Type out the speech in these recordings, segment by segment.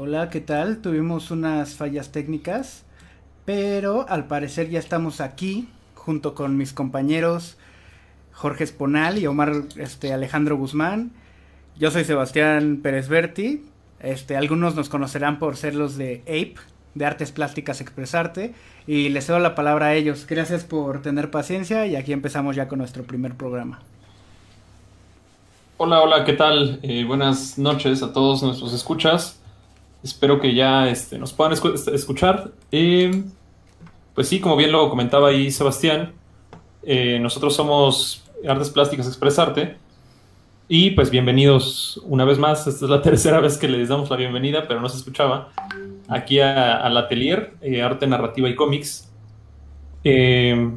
Hola, ¿qué tal? Tuvimos unas fallas técnicas, pero al parecer ya estamos aquí junto con mis compañeros Jorge Esponal y Omar este, Alejandro Guzmán. Yo soy Sebastián Pérez Berti. Este, algunos nos conocerán por ser los de APE, de Artes Plásticas Expresarte, y les cedo la palabra a ellos. Gracias por tener paciencia y aquí empezamos ya con nuestro primer programa. Hola, hola, ¿qué tal? Eh, buenas noches a todos nuestros escuchas. Espero que ya este, nos puedan escuchar. Eh, pues sí, como bien lo comentaba ahí Sebastián, eh, nosotros somos Artes Plásticas Expresarte. Y pues bienvenidos una vez más. Esta es la tercera vez que les damos la bienvenida, pero no se escuchaba. Aquí al atelier, eh, Arte Narrativa y Cómics. Eh,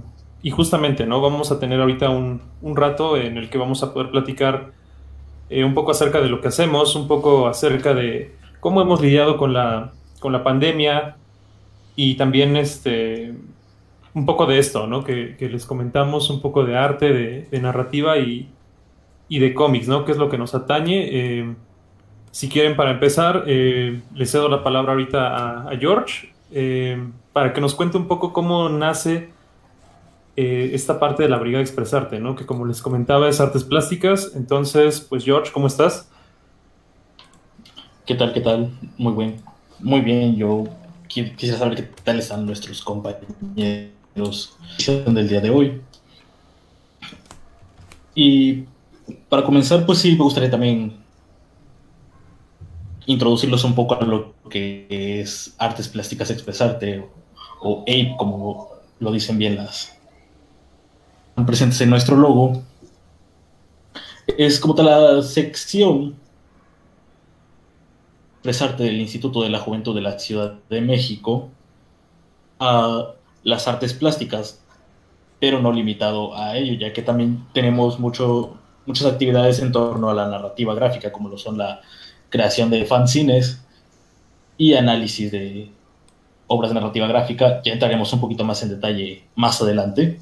y justamente, ¿no? Vamos a tener ahorita un, rato en el que vamos a poder platicar eh, un poco acerca de lo que hacemos, un poco acerca de cómo hemos lidiado con la, con la pandemia y también este, un poco de esto, ¿no? Que, les comentamos, un poco de arte, de, narrativa y, de cómics, ¿no? Que es lo que nos atañe. Eh, si quieren, para empezar, eh, les cedo la palabra ahorita a, George eh, para que nos cuente un poco cómo nace esta parte de la Brigada Expresarte, ¿no? Que como les comentaba es artes plásticas. Entonces, pues George, ¿cómo estás? ¿Qué tal? ¿Qué tal? Muy bien. Muy bien, yo quisiera saber qué tal están nuestros compañeros del día de hoy. Y para comenzar, pues sí, me gustaría también introducirlos un poco a lo que es artes plásticas expresarte o APE, como lo dicen bien las presentes en nuestro logo. Es como tal la sección expresarte del Instituto de la Juventud de la Ciudad de México a las artes plásticas, pero no limitado a ello, ya que también tenemos mucho, muchas actividades en torno a la narrativa gráfica, como lo son la creación de fanzines y análisis de obras de narrativa gráfica. Ya entraremos un poquito más en detalle más adelante.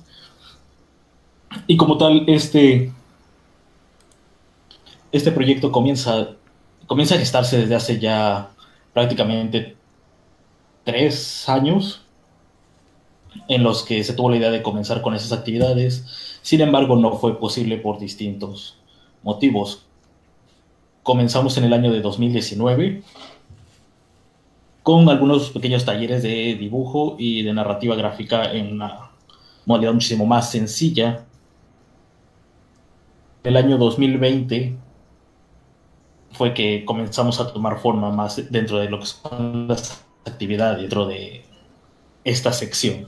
Y como tal, este, este proyecto comienza, comienza a gestarse desde hace ya prácticamente tres años en los que se tuvo la idea de comenzar con esas actividades. Sin embargo, no fue posible por distintos motivos. Comenzamos en el año de 2019 con algunos pequeños talleres de dibujo y de narrativa gráfica en una modalidad muchísimo más sencilla. El año 2020 fue que comenzamos a tomar forma más dentro de lo que son las actividades, dentro de esta sección.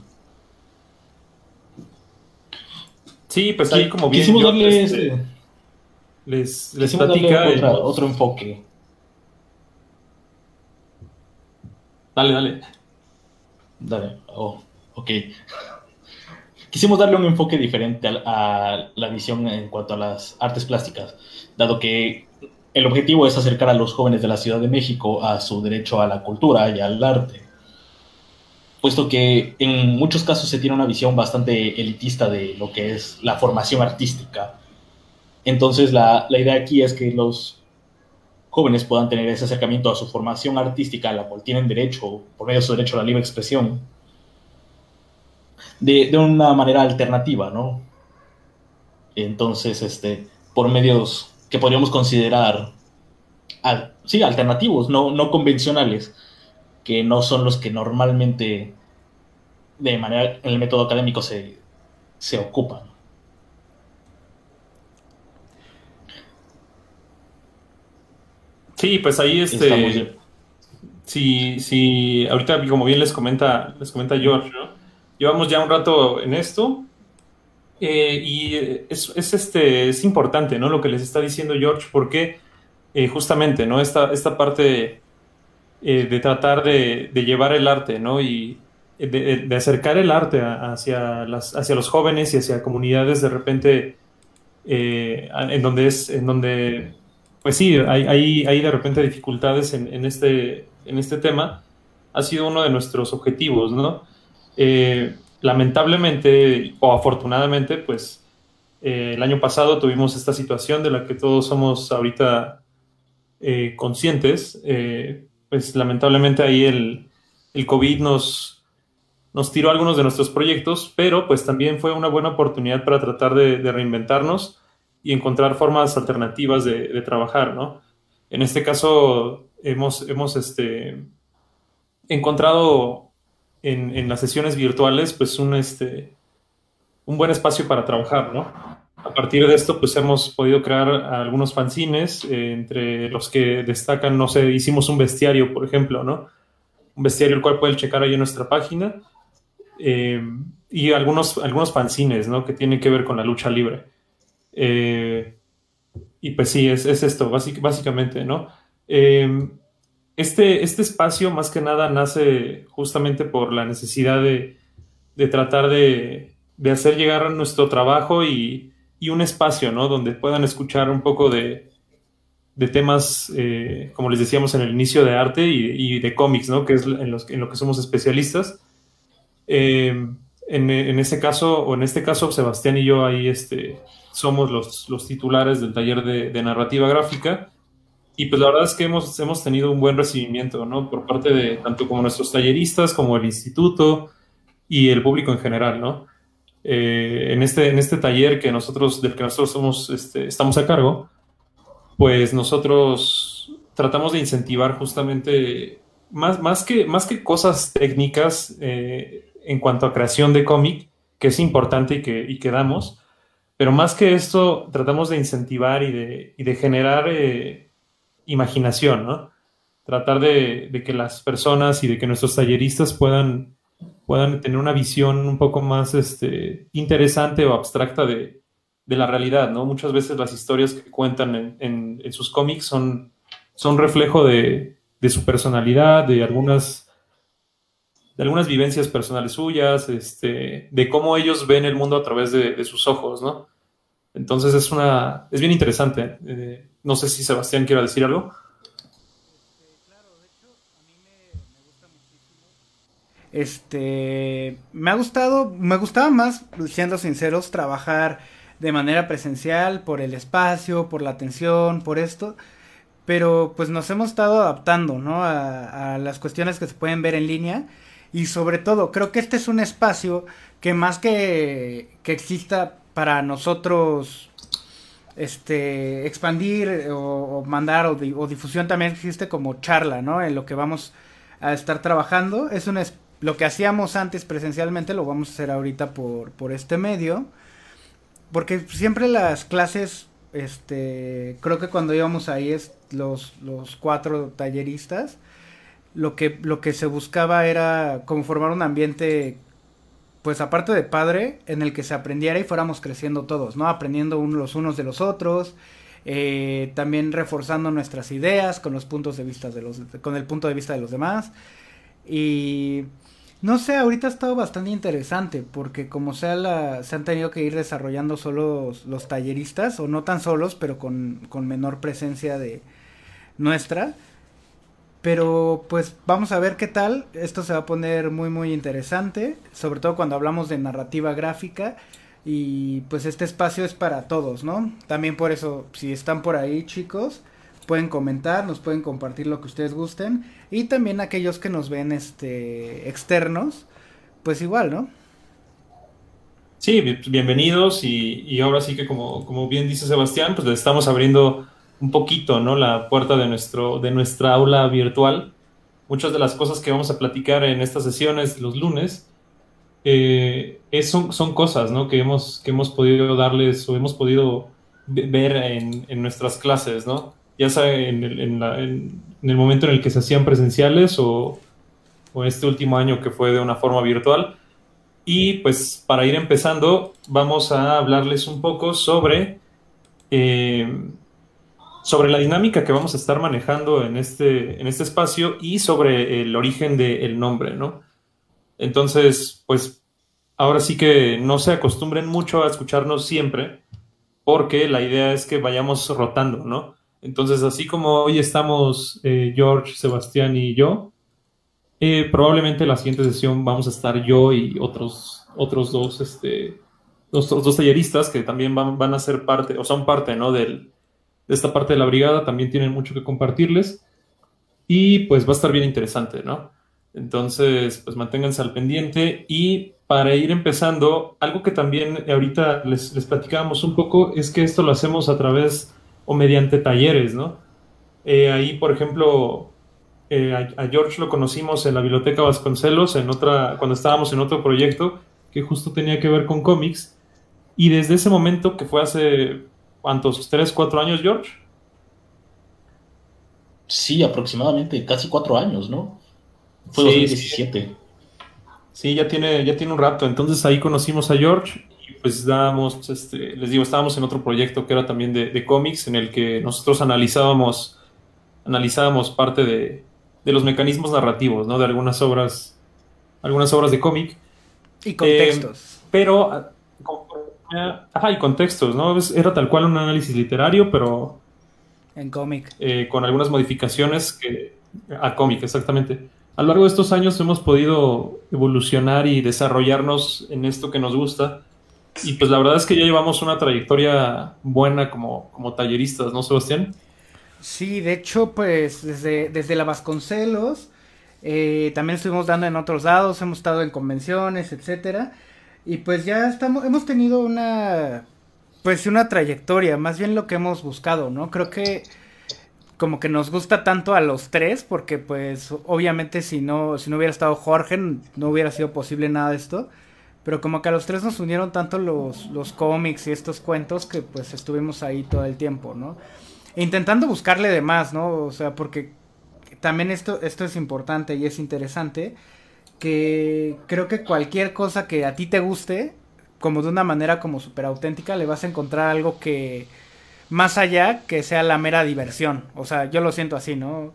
Sí, pues ahí como bien quisimos darle este, les, les platica otro enfoque. Dale, dale. Dale, oh, ok. Quisimos darle un enfoque diferente a, la visión en cuanto a las artes plásticas, dado que el objetivo es acercar a los jóvenes de la Ciudad de México a su derecho a la cultura y al arte puesto que en muchos casos se tiene una visión bastante elitista de lo que es la formación artística. Entonces la, idea aquí es que los jóvenes puedan tener ese acercamiento a su formación artística, a la cual tienen derecho, por medio de su derecho a la libre expresión, de, una manera alternativa, ¿no? Entonces, este, por medios que podríamos considerar, sí, alternativos, no, no convencionales, que no son los que normalmente de manera en el método académico se, ocupan. Sí, pues ahí este. Sí, sí, ahorita como bien les comenta, les comenta George, ¿no? Llevamos ya un rato en esto. Eh, y es, este, es importante, ¿no? Lo que les está diciendo George, porque eh, justamente, ¿no? Esta, esta parte eh, de tratar de, llevar el arte, ¿no? Y de, acercar el arte hacia, las, hacia los jóvenes y hacia comunidades de repente eh, en donde es, en donde, pues sí, hay, hay, de repente dificultades en, este, en este tema, ha sido uno de nuestros objetivos, ¿no? Eh, lamentablemente o afortunadamente, pues el año pasado tuvimos esta situación de la que todos somos ahorita conscientes, pues lamentablemente ahí el, el COVID nos, nos tiró algunos de nuestros proyectos, pero pues también fue una buena oportunidad para tratar de, reinventarnos y encontrar formas alternativas de, trabajar, ¿no? En este caso hemos, hemos este, encontrado en, en, las sesiones virtuales pues un, este, un buen espacio para trabajar, ¿no? A partir de esto, pues hemos podido crear algunos fanzines, eh, entre los que destacan, no sé, hicimos un bestiario, por ejemplo, ¿no? Un bestiario el cual pueden checar ahí en nuestra página. Eh, y algunos, algunos fanzines, ¿no? Que tienen que ver con la lucha libre. Eh, y pues sí, es, esto, básicamente, ¿no? Este, este espacio, más que nada, nace justamente por la necesidad de, de tratar de, de hacer llegar nuestro trabajo y, y un espacio, ¿no? Donde puedan escuchar un poco de, de temas, eh, como les decíamos en el inicio, de arte y, de cómics, ¿no? Que es en, los, en, lo que somos especialistas. Eh, en, en, ese caso, o en este caso, Sebastián y yo ahí este, somos los, los titulares del taller de, de, narrativa gráfica. Y pues la verdad es que hemos, hemos tenido un buen recibimiento, ¿no? Por parte de tanto como nuestros talleristas, como el instituto y el público en general, ¿no? Eh, en, este, en este taller que nosotros, del que nosotros somos, este, estamos a cargo, pues nosotros tratamos de incentivar justamente más, más, que, más que cosas técnicas eh, en cuanto a creación de cómic, que es importante y que, y que damos, pero más que esto tratamos de incentivar y de, y de generar eh, imaginación, ¿no? Tratar de, de, que las personas y de que nuestros talleristas puedan puedan tener una visión un poco más este, interesante o abstracta de, la realidad, ¿no? Muchas veces las historias que cuentan en, sus cómics son, son reflejo de, su personalidad, de algunas, de algunas vivencias personales suyas, este, de cómo ellos ven el mundo a través de, sus ojos, ¿no? Entonces es una, es bien interesante. Eh, no sé si Sebastián quiera decir algo. Este, me ha gustado, me gustaba más, siendo sinceros, trabajar de manera presencial por el espacio, por la atención, por esto. Pero pues nos hemos estado adaptando, ¿no? A, a las cuestiones que se pueden ver en línea. Y sobre todo, creo que este es un espacio que más que, que exista para nosotros este expandir o, mandar o, difusión también existe como charla, ¿no? En lo que vamos a estar trabajando. Es un, lo que hacíamos antes presencialmente lo vamos a hacer ahorita por, por este medio. Porque siempre las clases, este, creo que cuando íbamos ahí es los, los cuatro talleristas, lo que, lo que se buscaba era como formar un ambiente, pues aparte de padre, en el que se aprendiera y fuéramos creciendo todos, ¿no? Aprendiendo unos los unos de los otros, eh, también reforzando nuestras ideas con los puntos de vista de los, con el punto de vista de los demás. Y no sé, ahorita ha estado bastante interesante porque como sea la, se han tenido que ir desarrollando solo los, talleristas o no tan solos, pero con, con, menor presencia de nuestra. Pero pues vamos a ver qué tal. Esto se va a poner muy muy interesante, sobre todo cuando hablamos de narrativa gráfica y pues este espacio es para todos, ¿no? También por eso si están por ahí, chicos, pueden comentar, nos pueden compartir lo que ustedes gusten y también aquellos que nos ven este externos, pues igual, ¿no? Sí, bienvenidos y, ahora sí que como, como bien dice Sebastián, pues le estamos abriendo un poquito, ¿no? La puerta de, nuestro, de nuestra aula virtual. Muchas de las cosas que vamos a platicar en estas sesiones los lunes eh, son, son, cosas, ¿no? Que hemos, que hemos podido darles o hemos podido ver en, en nuestras clases, ¿no? ya sea en el, momento en el que se hacían presenciales o, este último año que fue de una forma virtual. Y pues para ir empezando, vamos a hablarles un poco sobre, eh, sobre la dinámica que vamos a estar manejando en este, en este espacio y sobre el origen del nombre, ¿no? Entonces, pues ahora sí que no se acostumbren mucho a escucharnos siempre, porque la idea es que vayamos rotando, ¿no? Entonces, así como hoy estamos eh, George, Sebastián y yo, eh, probablemente la siguiente sesión vamos a estar yo y otros, otros dos, este, dos, dos talleristas que también van, van, a ser parte, o son parte, ¿no? Del, de esta parte de la brigada, también tienen mucho que compartirles. y pues va a estar bien interesante, ¿no? Entonces, pues manténganse al pendiente y para ir empezando, algo que también ahorita les, les platicábamos un poco es que esto lo hacemos a través o mediante talleres, ¿no? Eh, ahí, por ejemplo, eh, a, George lo conocimos en la Biblioteca Vasconcelos, en otra, cuando estábamos en otro proyecto que justo tenía que ver con cómics. Y desde ese momento, que fue hace, ¿cuántos? ¿Tres, cuatro años, George? Sí, aproximadamente, casi cuatro años, ¿no? Fue 2017. Sí, ya tiene, ya tiene un rato. Entonces ahí conocimos a George y pues dábamos, este, les digo, estábamos en otro proyecto que era también de, cómics, en el que nosotros analizábamos, analizábamos parte de, de, los mecanismos narrativos, ¿no? De algunas obras, algunas obras de cómic. Y contextos. Eh, pero, ajá, y contextos, ¿no? Era tal cual un análisis literario, pero... En cómic. Eh, con algunas modificaciones que... A cómic, exactamente a lo largo de estos años hemos podido evolucionar y desarrollarnos en esto que nos gusta. Y pues la verdad es que ya llevamos una trayectoria buena como, como talleristas, ¿no, Sebastián? Sí, de hecho, pues desde, desde la Vasconcelos, eh, también estuvimos dando en otros lados, hemos estado en convenciones, etcétera. Y pues ya estamos, hemos tenido una, pues una trayectoria, más bien lo que hemos buscado, ¿no? Creo que como que nos gusta tanto a los tres, porque pues obviamente si no, si no hubiera estado Jorge, no hubiera sido posible nada de esto. Pero como que a los tres nos unieron tanto los, los cómics y estos cuentos que pues estuvimos ahí todo el tiempo, ¿no? Intentando buscarle de más, ¿no? O sea, porque también esto, esto es importante y es interesante, que creo que cualquier cosa que a ti te guste, como de una manera como súper auténtica, le vas a encontrar algo que más allá que sea la mera diversión. O sea, yo lo siento así, ¿no?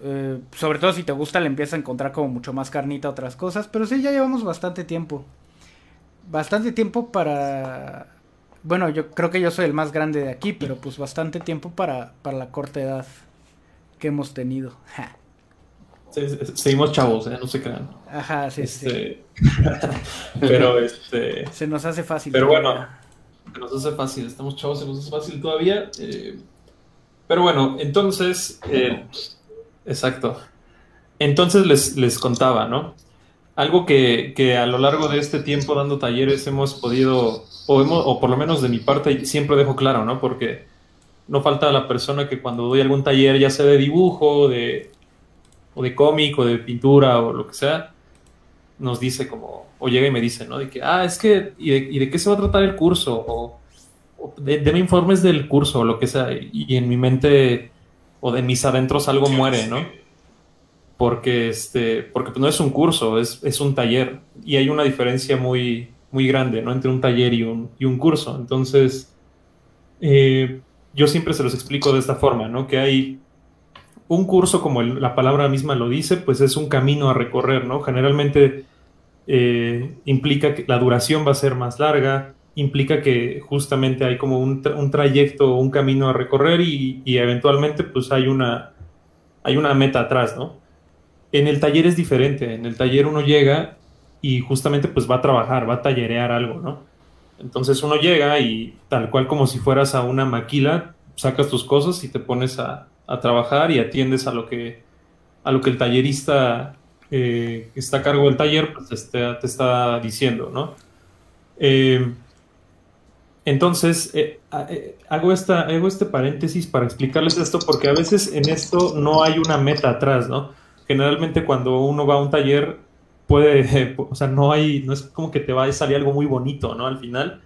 Eh, sobre todo si te gusta, le empieza a encontrar como mucho más carnita a otras cosas. Pero sí, ya llevamos bastante tiempo. Bastante tiempo para... Bueno, yo creo que yo soy el más grande de aquí, pero pues bastante tiempo para, para la corta edad que hemos tenido. seguimos chavos, ¿eh? no se crean. Ajá, sí, sí. Este, pero este... Se nos hace fácil. Pero bueno se nos hace fácil, estamos chavos, se nos hace fácil todavía. Eh, pero bueno, entonces, eh, exacto. Entonces les, les contaba, ¿no? Algo que, que, a lo largo de este tiempo dando talleres hemos podido, o, hemos, o por lo menos de mi parte, siempre dejo claro, ¿no? Porque no falta la persona que cuando doy algún taller, ya sea de dibujo, de, o de cómic, o de pintura, o lo que sea, nos dice como, o llega y me dice, ¿no? De que, ah, es que, ¿y de, qué se va a tratar el curso? O, de, deme informes del curso, o lo que sea. Y, en mi mente, o de mis adentros algo muere, ¿no? Porque, este, porque pues, no es un curso, es, es un taller. Y hay una diferencia muy, muy grande, ¿no? Entre un taller y un, y un curso. Entonces, eh, yo siempre se los explico de esta forma, ¿no? Que hay un curso, como la palabra misma lo dice, pues es un camino a recorrer, ¿no? Generalmente eh, implica que la duración va a ser más larga, implica que justamente hay como un, un trayecto, un camino a recorrer y, eventualmente pues hay una, hay una meta atrás, ¿no? En el taller es diferente, en el taller uno llega y justamente pues va a trabajar, va a tallerear algo, ¿no? Entonces uno llega y tal cual como si fueras a una maquila, sacas tus cosas y te pones a, a trabajar y atiendes a lo que, a lo que el tallerista eh, que está a cargo del taller, pues te, está diciendo, ¿no? Eh, entonces, eh, hago, esta, hago este paréntesis para explicarles esto porque a veces en esto no hay una meta atrás, ¿no? Generalmente cuando uno va a un taller puede, o sea, no hay, no es como que te va a salir algo muy bonito, ¿no? Al final.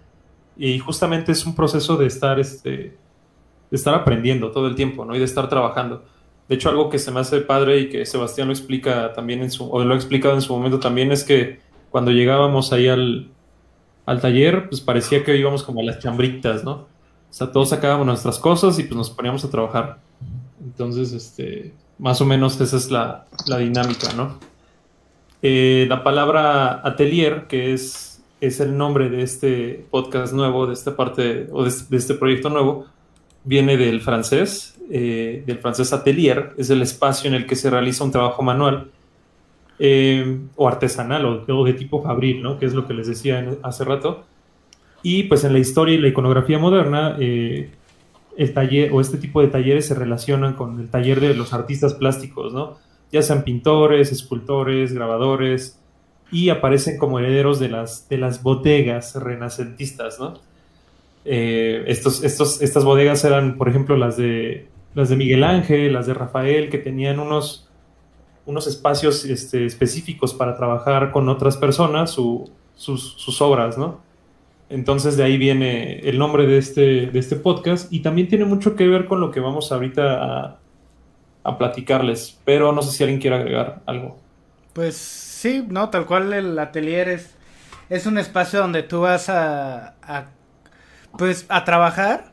Y justamente es un proceso de estar, este, de estar aprendiendo todo el tiempo, ¿no? Y de estar trabajando. De hecho, algo que se me hace padre y que Sebastián lo explica también en su, o lo ha explicado en su momento también, es que cuando llegábamos ahí al, taller, pues parecía que íbamos como a las chambritas, ¿no? O sea, todos sacábamos nuestras cosas y pues nos poníamos a trabajar. Entonces, este, más o menos esa es la, dinámica, ¿no? Eh, la palabra atelier, que es, es el nombre de este podcast nuevo, de esta parte, o de este proyecto nuevo, viene del francés, eh, del francés atelier, es el espacio en el que se realiza un trabajo manual eh, o artesanal o, de tipo fabril, ¿no? que es lo que les decía hace rato. Y pues en la historia y la iconografía moderna, eh, taller o este tipo de talleres se relacionan con el taller de los artistas plásticos, ¿no? Ya sean pintores, escultores, grabadores, y aparecen como herederos de las, de las bodegas renacentistas, ¿no? Eh, estos, estos, estas bodegas eran, por ejemplo, las de, las de Miguel Ángel, las de Rafael, que tenían unos, unos espacios este, específicos para trabajar con otras personas sus, sus obras, ¿no? Entonces de ahí viene el nombre de este, de este podcast y también tiene mucho que ver con lo que vamos ahorita a, platicarles, pero no sé si alguien quiere agregar algo. Pues sí, no, tal cual el atelier es, es un espacio donde tú vas a, pues a trabajar,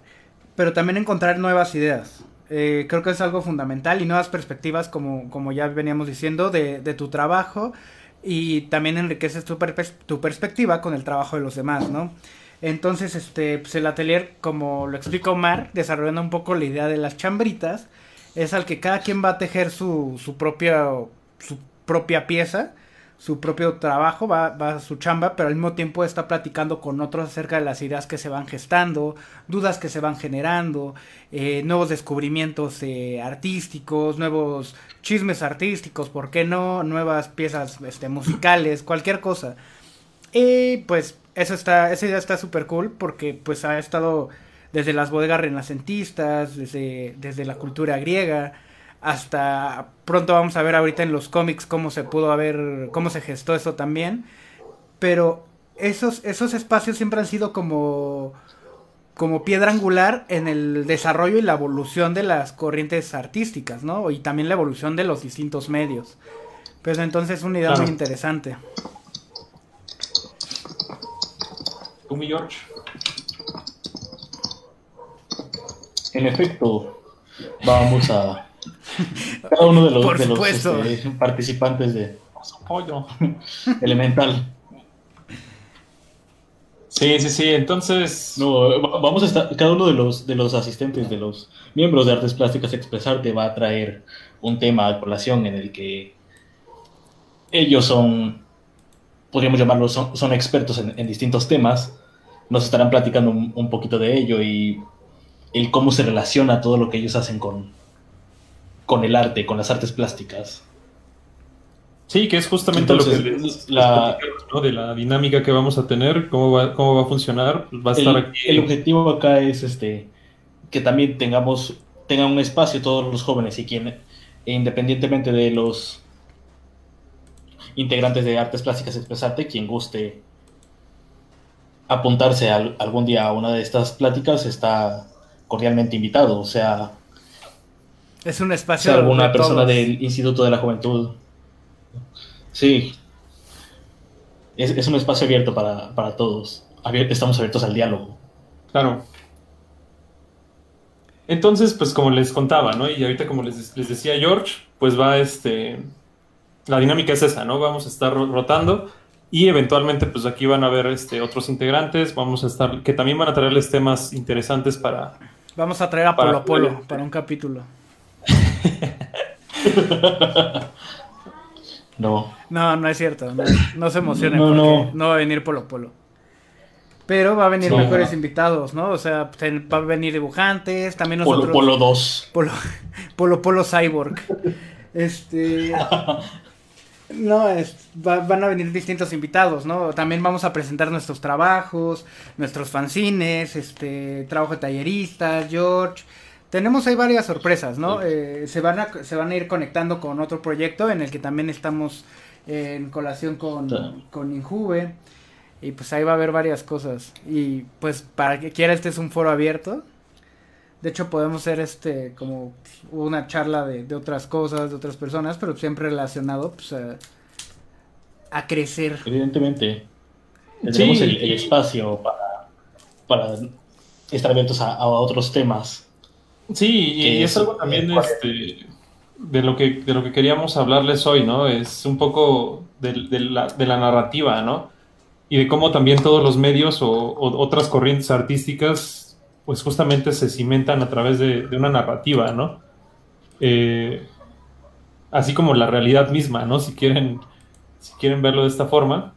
pero también encontrar nuevas ideas. Eh, creo que es algo fundamental y nuevas perspectivas, como, como ya veníamos diciendo, de, de tu trabajo y también enriqueces tu, tu perspectiva con el trabajo de los demás, ¿no? Entonces, este, pues el atelier, como lo explica Omar, desarrollando un poco la idea de las chambritas, es al que cada quien va a tejer su, su propia, su propia pieza, su propio trabajo, va, va, a su chamba, pero al mismo tiempo está platicando con otros acerca de las ideas que se van gestando, dudas que se van generando, eh, nuevos descubrimientos eh, artísticos, nuevos chismes artísticos, ¿por qué no? Nuevas piezas este, musicales, cualquier cosa. Y pues eso está, esa idea está súper cool porque pues ha estado desde las bodegas renacentistas, desde, desde la cultura griega, hasta pronto vamos a ver ahorita en los cómics cómo se pudo haber, cómo se gestó eso también. Pero esos, esos espacios siempre han sido como, como piedra angular en el desarrollo y la evolución de las corrientes artísticas, ¿no? Y también la evolución de los distintos medios. Pues entonces es una idea muy interesante. ¿Tú, mi George? En efecto, vamos a cada uno de los, de los este, participantes de apoyo elemental. Sí, sí, sí, entonces... No, vamos a estar, cada uno de los, de los asistentes, de los miembros de Artes Plásticas Expresarte va a traer un tema a colación en el que ellos son, podríamos llamarlos, son, expertos en, distintos temas, nos estarán platicando un, poquito de ello y el cómo se relaciona todo lo que ellos hacen con, con el arte, con las artes plásticas. Sí, que es justamente lo que la, de la dinámica que vamos a tener, cómo va, cómo va a funcionar, pues va a estar el, aquí. El objetivo acá es este que también tengamos tengan un espacio todos los jóvenes y quien independientemente de los integrantes de artes plásticas expresarte, quien guste apuntarse algún día a una de estas pláticas está cordialmente invitado, o sea, es un espacio. Sea alguna persona del Instituto de la Juventud. Sí. Es, un espacio abierto para, todos. estamos abiertos al diálogo. Claro. Entonces, pues como les contaba, ¿no? Y ahorita como les, les decía George, pues va este... La dinámica es esa, ¿no? Vamos a estar rotando y eventualmente pues aquí van a ver este, otros integrantes, vamos a estar, que también van a traerles temas interesantes para... Vamos a traer a Polo Polo para un capítulo. no. No, no es cierto. No, se emocionen porque no. va a venir Polo Polo. Pero va a venir mejores invitados, ¿no? O sea, va a venir dibujantes, también nosotros. Polo Polo 2. Polo Polo, Polo Cyborg. Este. No, van a venir distintos invitados, ¿no? También vamos a presentar nuestros trabajos, nuestros fanzines, este, trabajo de talleristas, George, tenemos ahí varias sorpresas, ¿no? Eh, se, van a, se van a ir conectando con otro proyecto en el que también estamos en colación con, con Injuve. Y pues ahí va a haber varias cosas. Y pues para que quiera, este es un foro abierto. De hecho, podemos hacer este como una charla de, otras cosas, de otras personas, pero siempre relacionado pues, a, crecer. Evidentemente. Tenemos el, espacio para, para estar abiertos a otros temas Sí, y es, algo también este, de, lo que, de lo que queríamos hablarles hoy, ¿no? Es un poco de, la, de la, narrativa, ¿no? Y de cómo también todos los medios o, otras corrientes artísticas, pues justamente se cimentan a través de, una narrativa, ¿no? Eh, así como la realidad misma, ¿no? Si quieren, si quieren verlo de esta forma.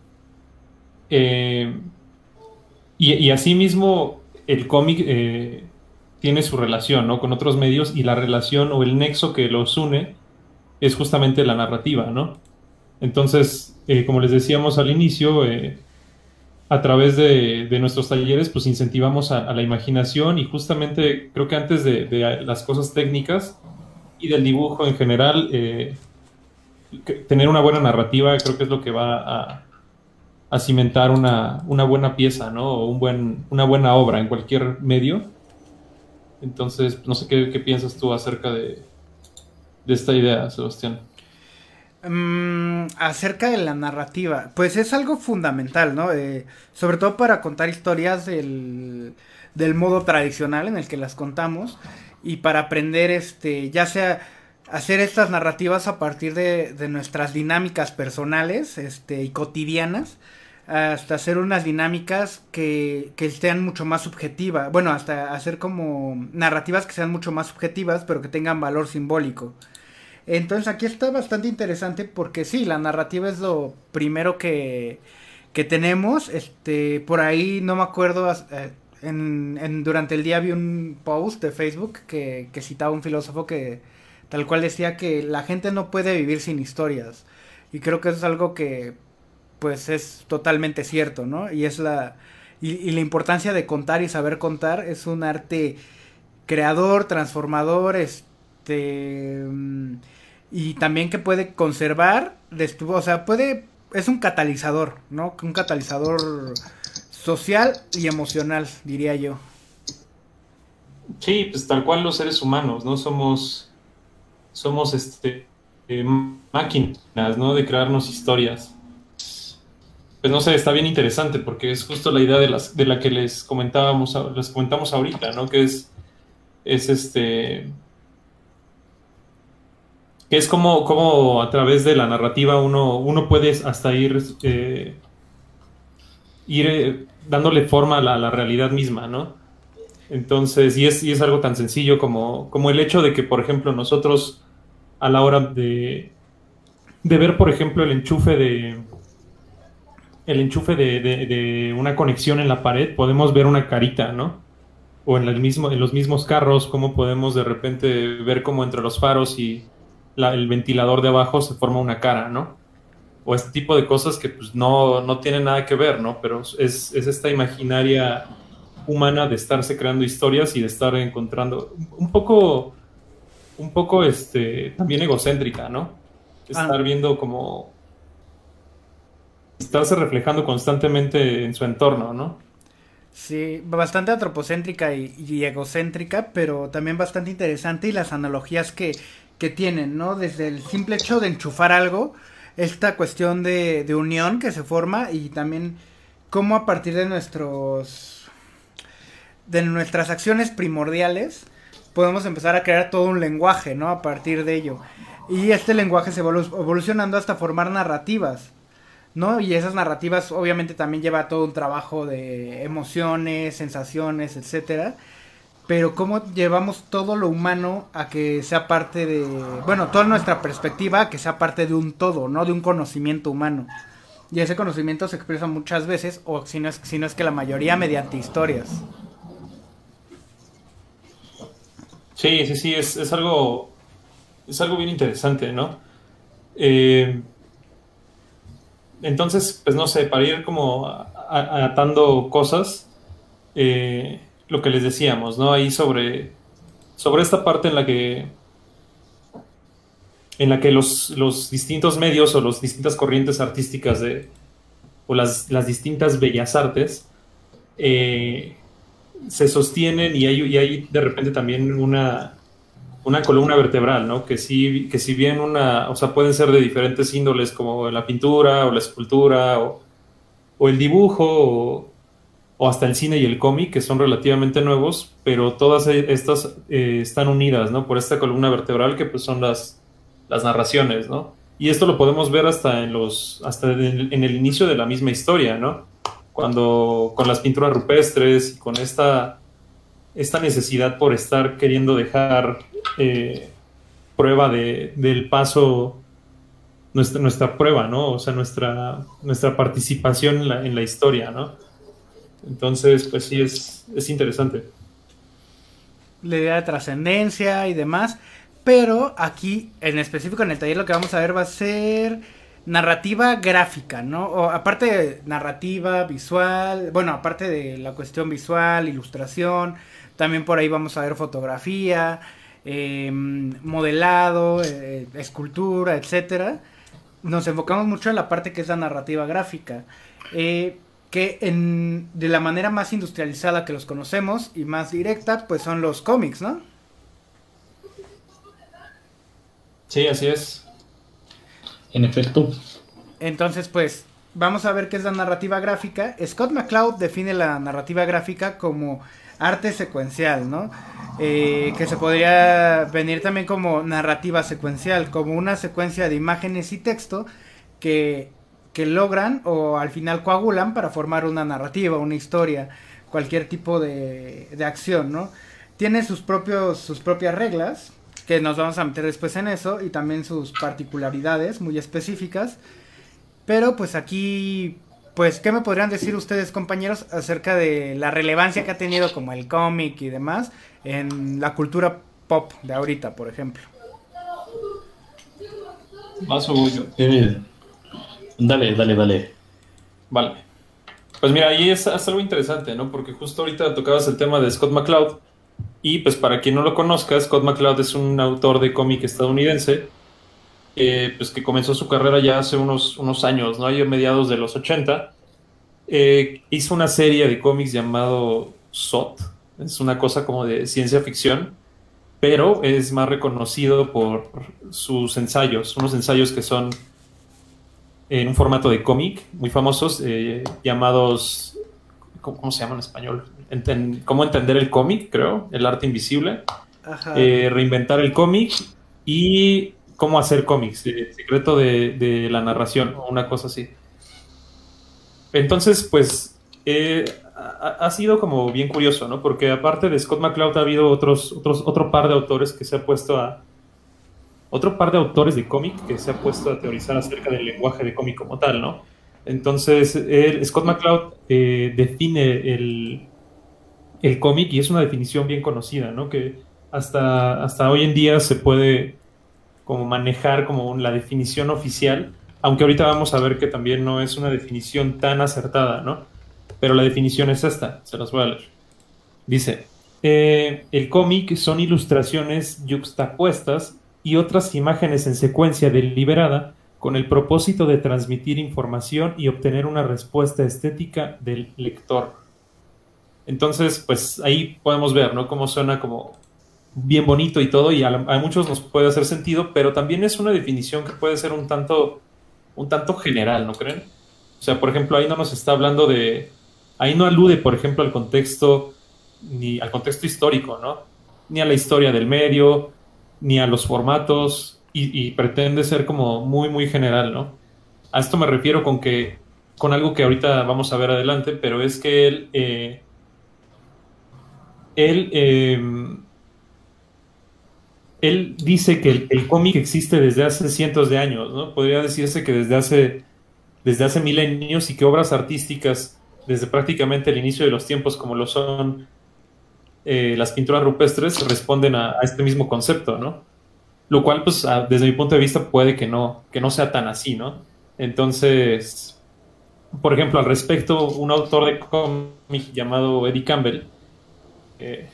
Eh, y, y asimismo, el cómic... Eh, tiene su relación, ¿no? Con otros medios y la relación o el nexo que los une es justamente la narrativa, ¿no? Entonces, eh, como les decíamos al inicio, eh, a través de, nuestros talleres, pues incentivamos a, la imaginación y justamente creo que antes de, las cosas técnicas y del dibujo en general, eh, tener una buena narrativa creo que es lo que va a, cimentar una, buena pieza, ¿no? O un buen, una buena obra en cualquier medio. Entonces, no sé qué, piensas tú acerca de, de esta idea, Sebastián. Mm, acerca de la narrativa, pues es algo fundamental, ¿no? Eh, sobre todo para contar historias del, del modo tradicional en el que las contamos y para aprender, este, ya sea hacer estas narrativas a partir de, de nuestras dinámicas personales este, y cotidianas, hasta hacer unas dinámicas que, que sean mucho más subjetivas, bueno, hasta hacer como narrativas que sean mucho más subjetivas, pero que tengan valor simbólico. Entonces aquí está bastante interesante porque sí, la narrativa es lo primero que, que tenemos. Este, por ahí no me acuerdo, eh, durante el día vi un post de Facebook que, que citaba un filósofo que tal cual decía que la gente no puede vivir sin historias. Y creo que eso es algo que pues es totalmente cierto, ¿no? Y es la, y, la importancia de contar y saber contar es un arte creador, transformador, este y también que puede conservar, o sea, puede, es un catalizador, ¿no? Un catalizador social y emocional, diría yo. Sí, pues tal cual los seres humanos, ¿no? Somos, somos este, eh, máquinas, ¿no? De crearnos historias. Pues no sé, está bien interesante porque es justo la idea de, la que les comentábamos, les comentamos ahorita, ¿no? Que es, es este, es como, como a través de la narrativa uno, uno puede hasta ir, eh, ir eh, dándole forma a la, realidad misma, ¿no? Entonces, y es, y es algo tan sencillo como, como el hecho de que, por ejemplo, nosotros a la hora de, de ver, por ejemplo, el enchufe de el enchufe de, de, una conexión en la pared, podemos ver una carita, ¿no? O en, el mismo, en los mismos carros, cómo podemos de repente ver como entre los faros y, el ventilador de abajo se forma una cara, ¿no? O este tipo de cosas que pues no, no tienen nada que ver, ¿no? Pero es, esta imaginaria humana de estarse creando historias y de estar encontrando un poco, un poco este, también egocéntrica, ¿no? Ah. Estar viendo como estarse reflejando constantemente en su entorno, ¿no? Sí, bastante antropocéntrica y, egocéntrica, pero también bastante interesante y las analogías que, que tienen, ¿no? Desde el simple hecho de enchufar algo, esta cuestión de, de unión que se forma y también cómo a partir de nuestros de nuestras acciones primordiales podemos empezar a crear todo un lenguaje, ¿no? A partir de ello. Y este lenguaje se va evolucionando hasta formar narrativas, ¿no? Y esas narrativas obviamente también lleva todo un trabajo de emociones, sensaciones, etcétera pero cómo llevamos todo lo humano a que sea parte de, bueno, toda nuestra perspectiva a que sea parte de un todo, ¿no? De un conocimiento humano. Y ese conocimiento se expresa muchas veces, o si no es, si no es que la mayoría, mediante historias. Sí, sí, sí, es, es algo, es algo bien interesante, ¿no? Eh, entonces, pues no sé, para ir como atando cosas, eh, lo que les decíamos, ¿no? Ahí sobre, sobre esta parte en la que en la que los, los distintos medios o las distintas corrientes artísticas de, o las, las distintas bellas artes eh, se sostienen y hay, y hay de repente también una, una columna vertebral, ¿no? Que si, que si bien una, o sea, pueden ser de diferentes índoles como la pintura o la escultura o, el dibujo o, hasta el cine y el cómic, que son relativamente nuevos, pero todas e-, estas eh, están unidas, ¿no? Por esta columna vertebral que pues son las, las narraciones, ¿no? Y esto lo podemos ver hasta en los, hasta en el, inicio de la misma historia, ¿no? Cuando con las pinturas rupestres y con esta, esta necesidad por estar queriendo dejar eh, prueba de, del paso, nuestra, prueba, ¿no? O sea, nuestra, nuestra participación en la, en la historia, ¿no? Entonces, pues sí, es, es interesante. la idea de trascendencia y demás. Pero aquí, en específico en el taller, lo que vamos a ver va a ser narrativa gráfica, ¿no? O aparte de narrativa, visual, bueno, aparte de la cuestión visual, ilustración, también por ahí vamos a ver fotografía, em, modelado, eh, escultura, etcétera. Nos enfocamos mucho en la parte que es la narrativa gráfica. Eh, que en, de la manera más industrializada que los conocemos y más directa, pues son los cómics, ¿no? Sí, así es. En efecto. Entonces, pues, vamos a ver qué es la narrativa gráfica. Scott McCloud define la narrativa gráfica como arte secuencial, ¿no? Eh, que se podría venir también como narrativa secuencial, como una secuencia de imágenes y texto que, que logran o al final coagulan para formar una narrativa, una historia, cualquier tipo de, de acción, ¿no? Tiene sus, propios, sus propias reglas, que nos vamos a meter después en eso, y también sus particularidades muy específicas. Pero pues aquí, pues, ¿qué me podrían decir ustedes, compañeros, acerca de la relevancia que ha tenido como el cómic y demás en la cultura pop de ahorita, por ejemplo? Más o yo. Eh, dale, dale, dale. Vale. Pues mira, ahí es, es algo interesante, ¿no? Porque justo ahorita tocabas el tema de Scott McCloud y pues para quien no lo conozca, Scott McCloud es un autor de cómic estadounidense, eh, pues que comenzó su carrera ya hace unos, unos años, ¿no? Mediados de los 80. Eh, hizo una serie de cómics llamado SOT, es una cosa como de ciencia ficción, pero es más reconocido por sus ensayos, unos ensayos que son en un formato de cómic muy famosos, eh, llamados, ¿cómo, ¿cómo se llama en español? enten- cómo entender el cómic, creo, el arte invisible, Ajá. eh, reinventar el cómic y cómo hacer cómics, el secreto de, de la narración, o una cosa así. Entonces, pues, eh, ha, ha sido como bien curioso, ¿no? Porque aparte de Scott McCloud ha habido otros, otros, otro par de autores que se ha puesto a... Otro par de autores de cómic que se ha puesto a teorizar acerca del lenguaje de cómic como tal, ¿no? Entonces, él- Scott McCloud eh, define el, el cómic y es una definición bien conocida, ¿no? Que hasta, hasta hoy en día se puede como manejar como la definición oficial, aunque ahorita vamos a ver que también no es una definición tan acertada, ¿no? Pero la definición es esta, se las voy a leer. Dice, eh, el cómic son ilustraciones yuxtapuestas y otras imágenes en secuencia deliberada con el propósito de transmitir información y obtener una respuesta estética del lector. Entonces, pues ahí podemos ver, ¿no? Cómo suena como bien bonito y todo, y a, muchos nos puede hacer sentido, pero también es una definición que puede ser un tanto, un tanto general, ¿no creen? O sea, por ejemplo, ahí no nos está hablando de, ahí no alude, por ejemplo, al contexto, ni al contexto histórico, ¿no? Ni a la historia del medio, ni a los formatos, y, pretende ser como muy, muy general, ¿no? A esto me refiero con que, con algo que ahorita vamos a ver adelante, pero es que él, eh, él, eh, él dice que el, cómic existe desde hace cientos de años, ¿no? Podría decirse que desde hace, desde hace milenios y que obras artísticas desde prácticamente el inicio de los tiempos, como lo son eh, las pinturas rupestres, responden a, este mismo concepto, ¿no? Lo cual, pues, desde mi punto de vista, puede que no, que no sea tan así, ¿no? Entonces, por ejemplo, al respecto, un autor de cómic llamado Eddie Campbell, eh,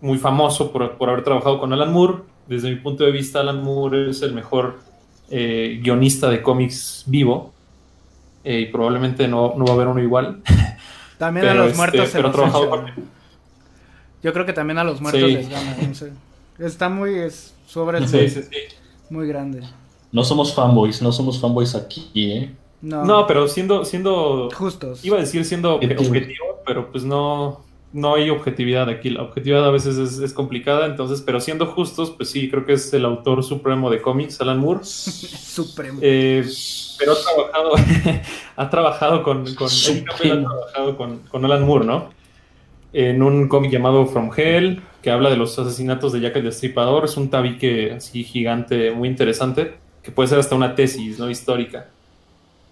muy famoso por, por haber trabajado con Alan Moore. Desde mi punto de vista, Alan Moore es el mejor eh, guionista de cómics vivo. eh, y probablemente no, no va a haber uno igual. También a los este, muertos se pero con- Yo creo que también a los muertos Sí. les gana. no sé. Está muy. Es, obra es Sí, muy, sí, sí. muy grande. No somos fanboys, no somos fanboys aquí, ¿eh? No, No, pero siendo, siendo, justos. iba a decir siendo obje- Objetivo. objetivo, pero pues no, no hay objetividad aquí. La objetividad a veces es, es complicada, entonces, pero siendo justos, pues sí, creo que es el autor supremo de cómics, Alan Moore. Supremo. Eh, pero ha trabajado, ha trabajado con, con, ha trabajado con, con Alan Moore, ¿no? En un cómic llamado From Hell, que habla de los asesinatos de Jack el Destripador. Es un tabique así gigante, muy interesante, que puede ser hasta una tesis, ¿no? Histórica.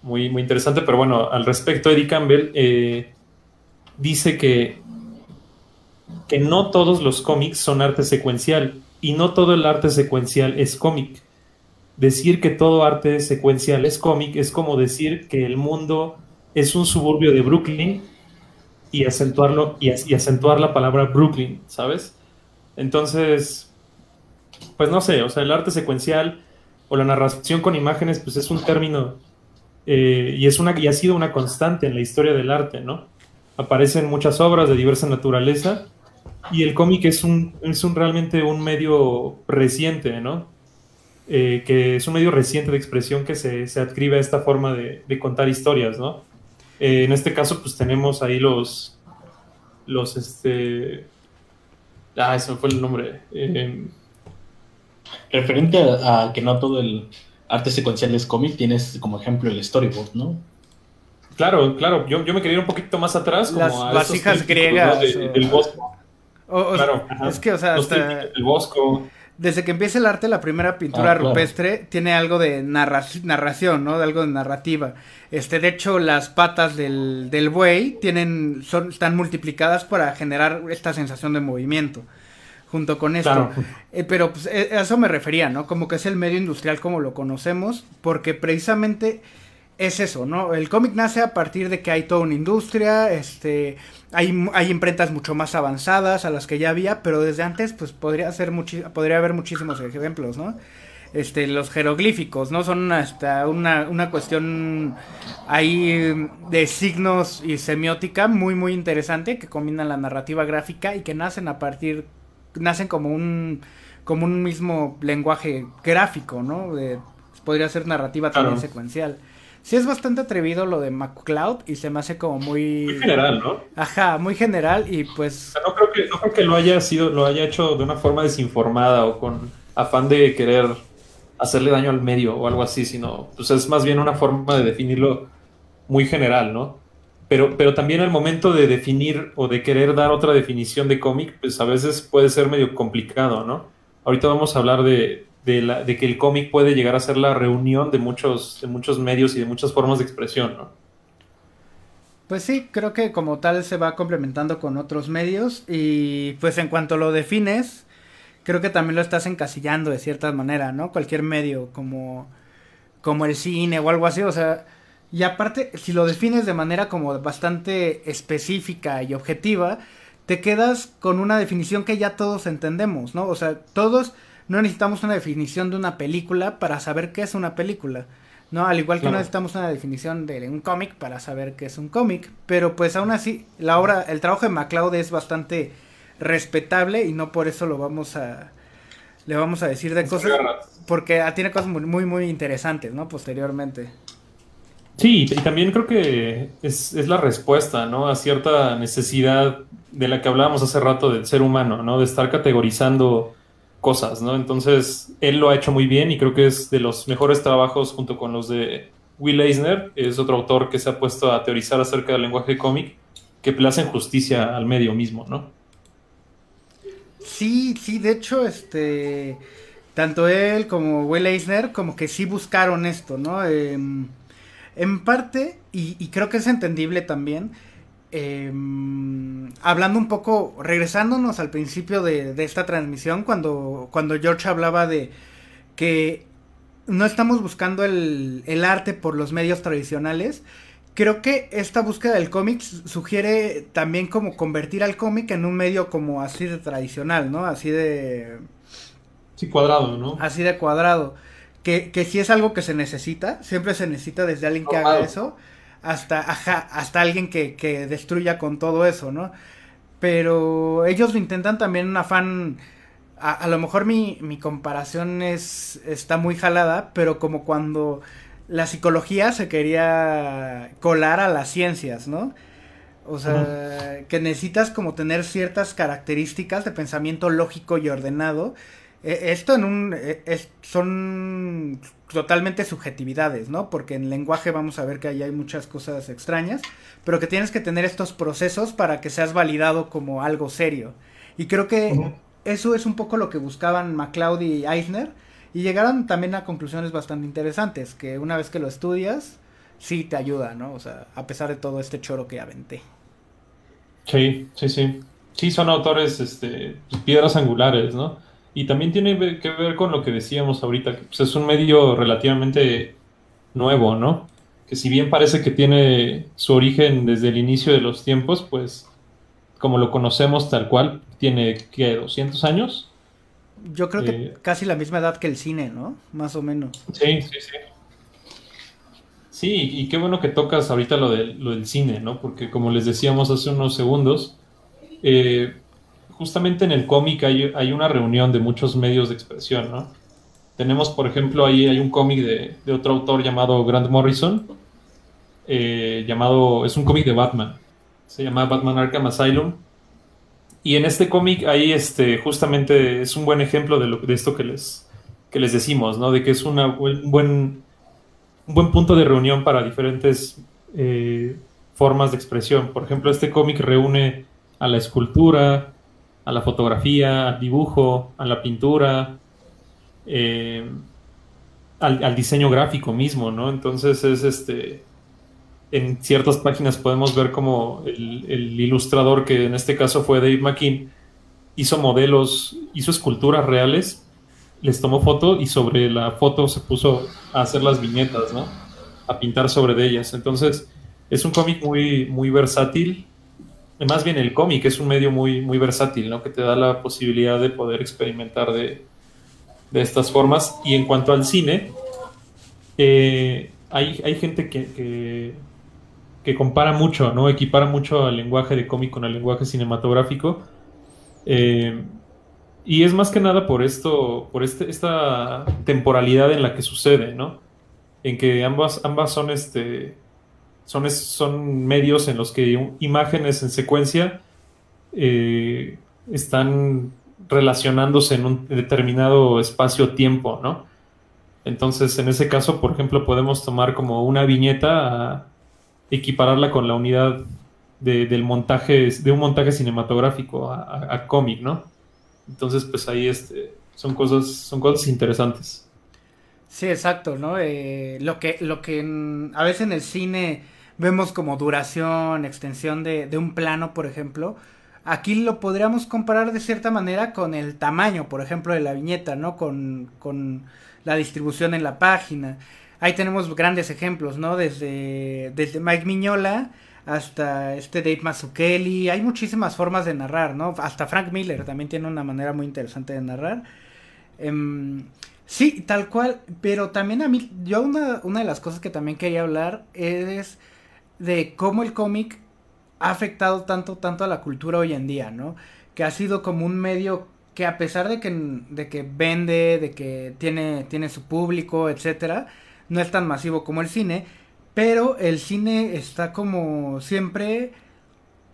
Muy, muy interesante, pero bueno, al respecto, Eddie Campbell eh, dice que que no todos los cómics son arte secuencial y no todo el arte secuencial es cómic. Decir que todo arte secuencial es cómic es como decir que el mundo es un suburbio de Brooklyn y acentuarlo y, acentuar la palabra Brooklyn, ¿sabes? Entonces, pues no sé, o sea, el arte secuencial o la narración con imágenes, pues es un término eh, y es una y ha sido una constante en la historia del arte, ¿no? Aparecen muchas obras de diversa naturaleza y el cómic es un, es un realmente un medio reciente, ¿no? Eh, que es un medio reciente de expresión que se, se adscribe a esta forma de, contar historias, ¿no? Eh, en este caso, pues tenemos ahí los, los, este, ah, ese fue el nombre. Eh, Referente a, que no todo el arte secuencial es cómic, tienes como ejemplo el storyboard, ¿no? Claro, claro, yo, yo me quería ir un poquito más atrás, como Las vasijas griegas. del bosco. Claro, es que, o sea, hasta... el bosco desde que empieza el arte, la primera pintura ah, rupestre tiene algo de narración, ¿no? De algo de narrativa. Este, de hecho, las patas del, del buey tienen, son, están multiplicadas para generar esta sensación de movimiento. Junto con esto. Eh, pero pues, eh, a eso me refería, ¿no? Como que es el medio industrial como lo conocemos, porque precisamente es eso, ¿no? El cómic nace a partir de que hay toda una industria, este, hay, hay imprentas mucho más avanzadas a las que ya había, pero desde antes, pues podría ser podría haber muchísimos ejemplos, ¿no? Este, los jeroglíficos, ¿no? Son hasta una, una cuestión ahí de signos y semiótica muy, muy interesante que combinan la narrativa gráfica y que nacen a partir, nacen como un, como un mismo lenguaje gráfico, ¿no? De, podría ser narrativa también secuencial sí es bastante atrevido lo de MacLeod y se me hace como muy... Muy general, ¿no? Ajá, muy general y pues... no, creo que, no creo que lo haya sido, lo haya hecho de una forma desinformada o con afán de querer hacerle daño al medio o algo así, sino pues es más bien una forma de definirlo muy general, ¿no? Pero, pero también al momento de definir o de querer dar otra definición de cómic, pues a veces puede ser medio complicado, ¿no? Ahorita vamos a hablar de, de, que el cómic puede llegar a ser la reunión de muchos, de muchos medios y de muchas formas de expresión, ¿no? Pues sí, creo que como tal se va complementando con otros medios y pues en cuanto lo defines, creo que también lo estás encasillando de cierta manera, ¿no? Cualquier medio como, como el cine o algo así, o sea, y aparte, si lo defines de manera como bastante específica y objetiva, te quedas con una definición que ya todos entendemos, ¿no? O sea, todos no necesitamos una definición de una película para saber qué es una película. ¿no? Al igual que no necesitamos una definición de un cómic para saber qué es un cómic. Pero pues aún así, la obra, el trabajo de MacLeod es bastante respetable y no por eso lo vamos a le vamos a decir de cosas porque tiene cosas muy, muy muy interesantes, ¿no? Posteriormente. Sí, y también creo que es, es, la respuesta, ¿no? A cierta necesidad de la que hablábamos hace rato del ser humano, ¿no? De estar categorizando cosas, ¿no? Entonces, él lo ha hecho muy bien y creo que es de los mejores trabajos junto con los de Will Eisner, es otro autor que se ha puesto a teorizar acerca del lenguaje cómic, que le hacen justicia al medio mismo, ¿no? Sí, sí, de hecho, este, tanto él como Will Eisner como que sí buscaron esto, ¿no? Em, en parte, y creo que es entendible también, Em, hablando un poco, regresándonos al principio de, esta transmisión, cuando, cuando George hablaba de que no estamos buscando el, arte por los medios tradicionales, creo que esta búsqueda del cómic sugiere también como convertir al cómic en un medio como así de tradicional, ¿no? Así de... Sí, cuadrado, ¿no? Así de cuadrado. Que, que si es algo que se necesita, siempre se necesita desde alguien que haga eso hasta, hasta alguien que, que destruya con todo eso, ¿no? Pero ellos lo intentan también un afán... A, lo mejor mi, mi comparación es, está muy jalada, pero como cuando la psicología se quería colar a las ciencias, ¿no? O sea, que necesitas como tener ciertas características de pensamiento lógico y ordenado. E, esto en un e, es, son totalmente subjetividades, ¿no? Porque en lenguaje vamos a ver que ahí hay muchas cosas extrañas, pero que tienes que tener estos procesos para que seas validado como algo serio. Y creo que eso es un poco lo que buscaban MacLeod y Eisner, y llegaron también a conclusiones bastante interesantes, que una vez que lo estudias, sí te ayuda, ¿no? O sea, a pesar de todo este choro que aventé. Sí, sí, sí. Sí, son autores, este, piedras angulares, ¿no? Y también tiene que ver con lo que decíamos ahorita, que pues, es un medio relativamente nuevo, ¿no? Que si bien parece que tiene su origen desde el inicio de los tiempos, pues como lo conocemos tal cual, tiene, ¿qué? ¿200 años? Yo creo que eh, casi la misma edad que el cine, ¿no? Más o menos. Sí, sí, sí. Sí, y qué bueno que tocas ahorita lo, lo del cine, ¿no? Porque como les decíamos hace unos segundos, eh, justamente en el cómic hay, hay, una reunión de muchos medios de expresión, ¿no? Tenemos, por ejemplo, ahí hay un cómic de, de, otro autor llamado Grant Morrison, eh, llamado, es un cómic de Batman, se llama Batman Arkham Asylum, y en este cómic ahí este, justamente es un buen ejemplo de, lo, esto que les, que les decimos, ¿no? De que es un, buen, un buen punto de reunión para diferentes eh, formas de expresión. Por ejemplo, este cómic reúne a la escultura, a la fotografía, al dibujo, a la pintura, eh, al, diseño gráfico mismo, ¿no? Entonces es este. En ciertas páginas podemos ver como el, ilustrador, que en este caso fue Dave McKean, hizo modelos, hizo esculturas reales, les tomó foto y sobre la foto se puso a hacer las viñetas, ¿no? A pintar sobre ellas. Entonces, es un cómic muy, muy versátil más bien el cómic es un medio muy, muy versátil, ¿no? Que te da la posibilidad de poder experimentar de, estas formas. Y en cuanto al cine, eh, hay, hay, gente que, que, compara mucho, ¿no? Equipara mucho al lenguaje de cómic con el lenguaje cinematográfico. Eh, y es más que nada por esto, por este, esta temporalidad en la que sucede, ¿no? En que ambas, ambas son este son, son medios en los que imágenes en secuencia eh, están relacionándose en un determinado espacio-tiempo, ¿no? Entonces, en ese caso, por ejemplo, podemos tomar como una viñeta, a equipararla con la unidad del montaje, de un montaje cinematográfico a, cómic, ¿no? Entonces, pues ahí este, son cosas, son cosas interesantes. Sí, exacto, ¿no? Eh, lo que, lo que a veces en el cine vemos como duración, extensión de, de un plano, por ejemplo. Aquí lo podríamos comparar de cierta manera con el tamaño, por ejemplo, de la viñeta, ¿no? Con, con la distribución en la página. Ahí tenemos grandes ejemplos, ¿no? Desde, desde Mike Miñola hasta este Dave Mazzucchelli. Hay muchísimas formas de narrar, ¿no? Hasta Frank Miller también tiene una manera muy interesante de narrar. Em, sí, tal cual. Pero también a mí, yo una, una de las cosas que también quería hablar es de cómo el cómic ha afectado tanto, tanto a la cultura hoy en día, ¿no? Que ha sido como un medio que a pesar de que, de que vende, de que tiene, tiene su público, etcétera, no es tan masivo como el cine, pero el cine está como siempre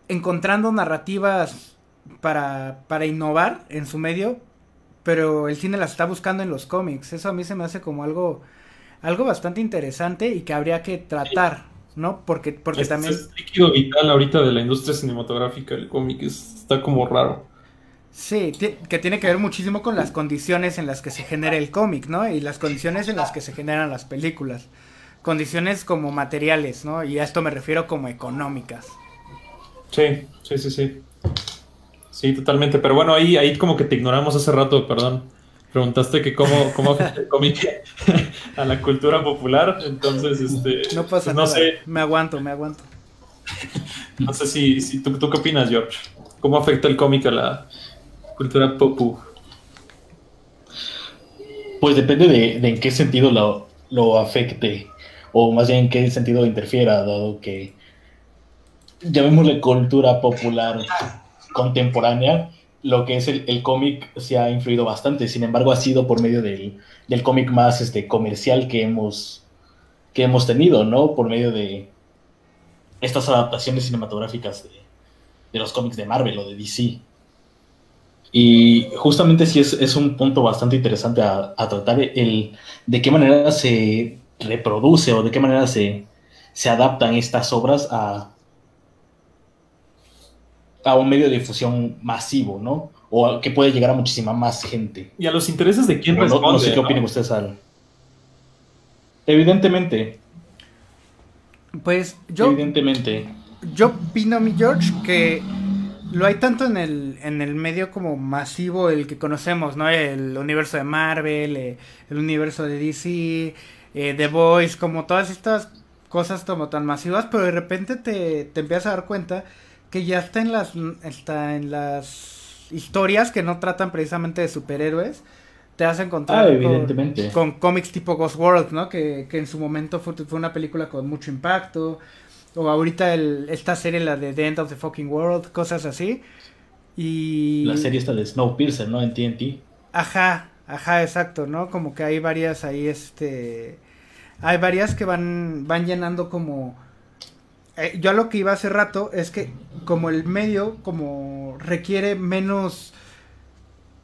encontrando narrativas para, para innovar en su medio, pero el cine las está buscando en los cómics. Eso a mí se me hace como algo, algo bastante interesante y que habría que tratar ¿no? Porque, porque también... Es líquido vital ahorita de la industria cinematográfica, el cómic está como raro. Sí, que tiene que ver muchísimo con las condiciones en las que se genera el cómic, ¿no? Y las condiciones en las que se generan las películas. Condiciones como materiales, ¿no? Y a esto me refiero como económicas. Sí, sí, sí, sí. Sí, totalmente. Pero bueno, ahí, ahí como que te ignoramos hace rato, perdón. Preguntaste que cómo, cómo afecta el cómic a la cultura popular, entonces, este... No pasa pues, no nada, sé. me aguanto, me aguanto. No sé si, si tú, qué opinas, George. ¿Cómo afecta el cómic a la cultura popu? Pues depende de, en qué sentido lo, lo, afecte, o más bien en qué sentido interfiera, dado que llamémosle cultura popular contemporánea, lo que es el, cómic se ha influido bastante. Sin embargo, ha sido por medio del, cómic más este, comercial que hemos, que hemos tenido, ¿no? Por medio de estas adaptaciones cinematográficas de, los cómics de Marvel o de DC. Y justamente sí es, un punto bastante interesante a, tratar el de qué manera se reproduce o de qué manera se, se adaptan estas obras a, a un medio de difusión masivo, ¿no? O que puede llegar a muchísima más gente. ¿Y a los intereses de quién responde? No, sé qué opinan ustedes, Al. Evidentemente. Pues yo. Evidentemente. Yo opino, mi George, que lo hay tanto en el, en el medio como masivo, el que conocemos, ¿no? El universo de Marvel, eh, el universo de DC, eh, The Voice, como todas estas cosas como tan masivas, pero de repente te, te empiezas a dar cuenta que ya está en las, está en las historias que no tratan precisamente de superhéroes, te vas a encontrar ah, con, cómics tipo Ghost World, ¿no? Que, que en su momento fue, fue, una película con mucho impacto. O ahorita el, esta serie, la de The End of the Fucking World, cosas así. Y... La serie esta de Snowpiercer, ¿no? En TNT. Ajá, ajá, exacto, ¿no? Como que hay varias ahí, este... Hay varias que van, van llenando como... Eh, yo a lo que iba hace rato es que como el medio como requiere menos...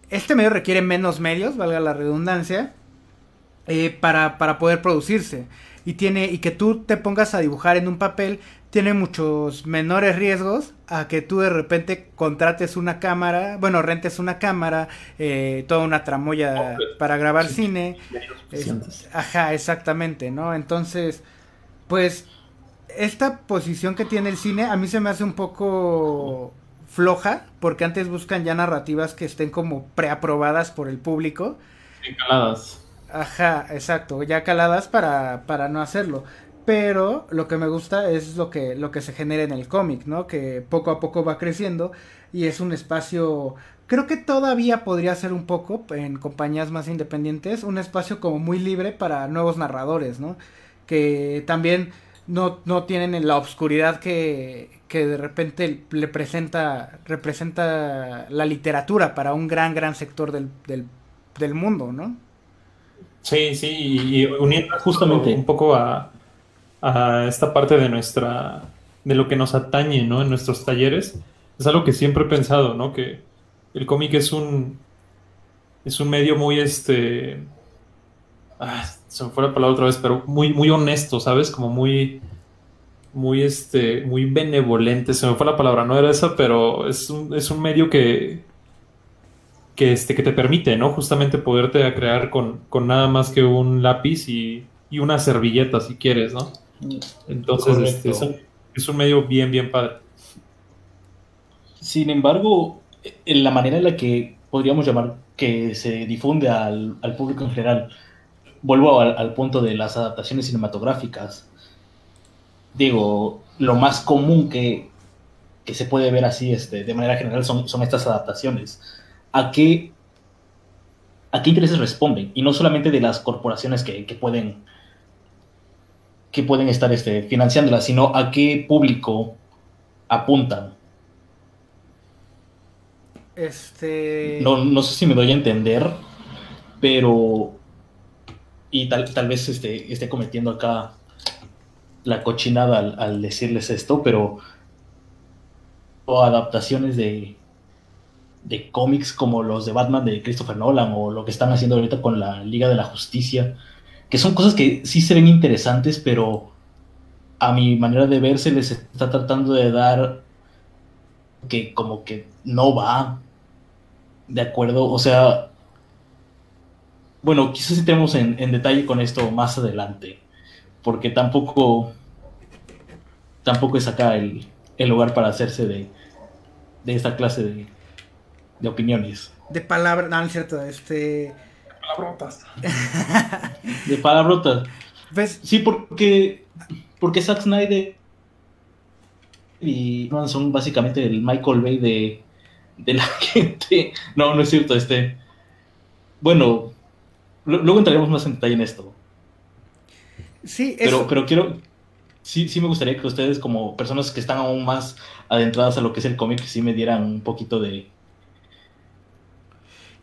Este medio requiere menos medios, valga la redundancia, eh, para, para poder producirse y tiene y que tú te pongas a dibujar en un papel tiene muchos menores riesgos a que tú de repente contrates una cámara, bueno, rentes una cámara, eh, toda una tramoya para grabar cine. ajá, exactamente, ¿no? Entonces, pues, esta posición que tiene el cine a mí se me hace un poco floja, porque antes buscan ya narrativas que estén como preaprobadas por el público. Encaladas. Ajá, exacto, ya caladas para, para no hacerlo. Pero lo que me gusta es lo que, lo que se genera en el cómic, ¿no? Que poco a poco va creciendo y es un espacio, creo que todavía podría ser un poco en compañías más independientes, un espacio como muy libre para nuevos narradores, ¿no? Que también no, no tienen la obscuridad que, que de repente le presenta, representa la literatura para un gran, gran sector del, del, del mundo, ¿no? Sí, sí, y, uniendo justamente un poco a, esta parte de nuestra, de lo que nos atañe, ¿no? En nuestros talleres, es algo que siempre he pensado, ¿no? Que el cómic es un, es un medio muy, este, ah, se me fue la palabra otra vez, pero muy, muy honesto, ¿sabes? Como muy, muy, este, muy benevolente, se me fue la palabra, no era esa, pero es un, es un medio que, que, este, que te permite, ¿no? Justamente poderte crear con, nada más que un lápiz y, una servilleta, si quieres, ¿no? Entonces, este, es, un, medio bien, bien padre. Sin embargo, en la manera en la que podríamos llamar que se difunde al, público en general, vuelvo al, punto de las adaptaciones cinematográficas. Digo, lo más común que, se puede ver así este, de manera general son, son estas adaptaciones a qué, a qué intereses responden y no solamente de las corporaciones que, pueden que pueden estar este, financiándolas, sino a qué público apuntan. Este... No, sé si me doy a entender, pero... Y tal, tal vez este, esté cometiendo acá la cochinada al, al decirles esto, pero... O adaptaciones de, de cómics como los de Batman de Christopher Nolan o lo que están haciendo ahorita con la Liga de la Justicia, que son cosas que sí se ven interesantes, pero a mi manera de ver se les está tratando de dar que como que no va de acuerdo, o sea, bueno, quizás entremos en, en detalle con esto más adelante, porque tampoco tampoco es acá el, el lugar para hacerse de, de esta clase de, de opiniones. De palabras, no, es cierto, este... Palabrotas. de palabrotas. ¿Ves? Sí, porque, porque Zack Snyder y no, son básicamente el Michael Bay de, de la gente. No, no es cierto, este... Bueno, luego entraremos más en detalle en esto. Sí, pero, pero quiero, sí, sí me gustaría que ustedes, como personas que están aún más adentradas a lo que es el cómic, sí me dieran un poquito de,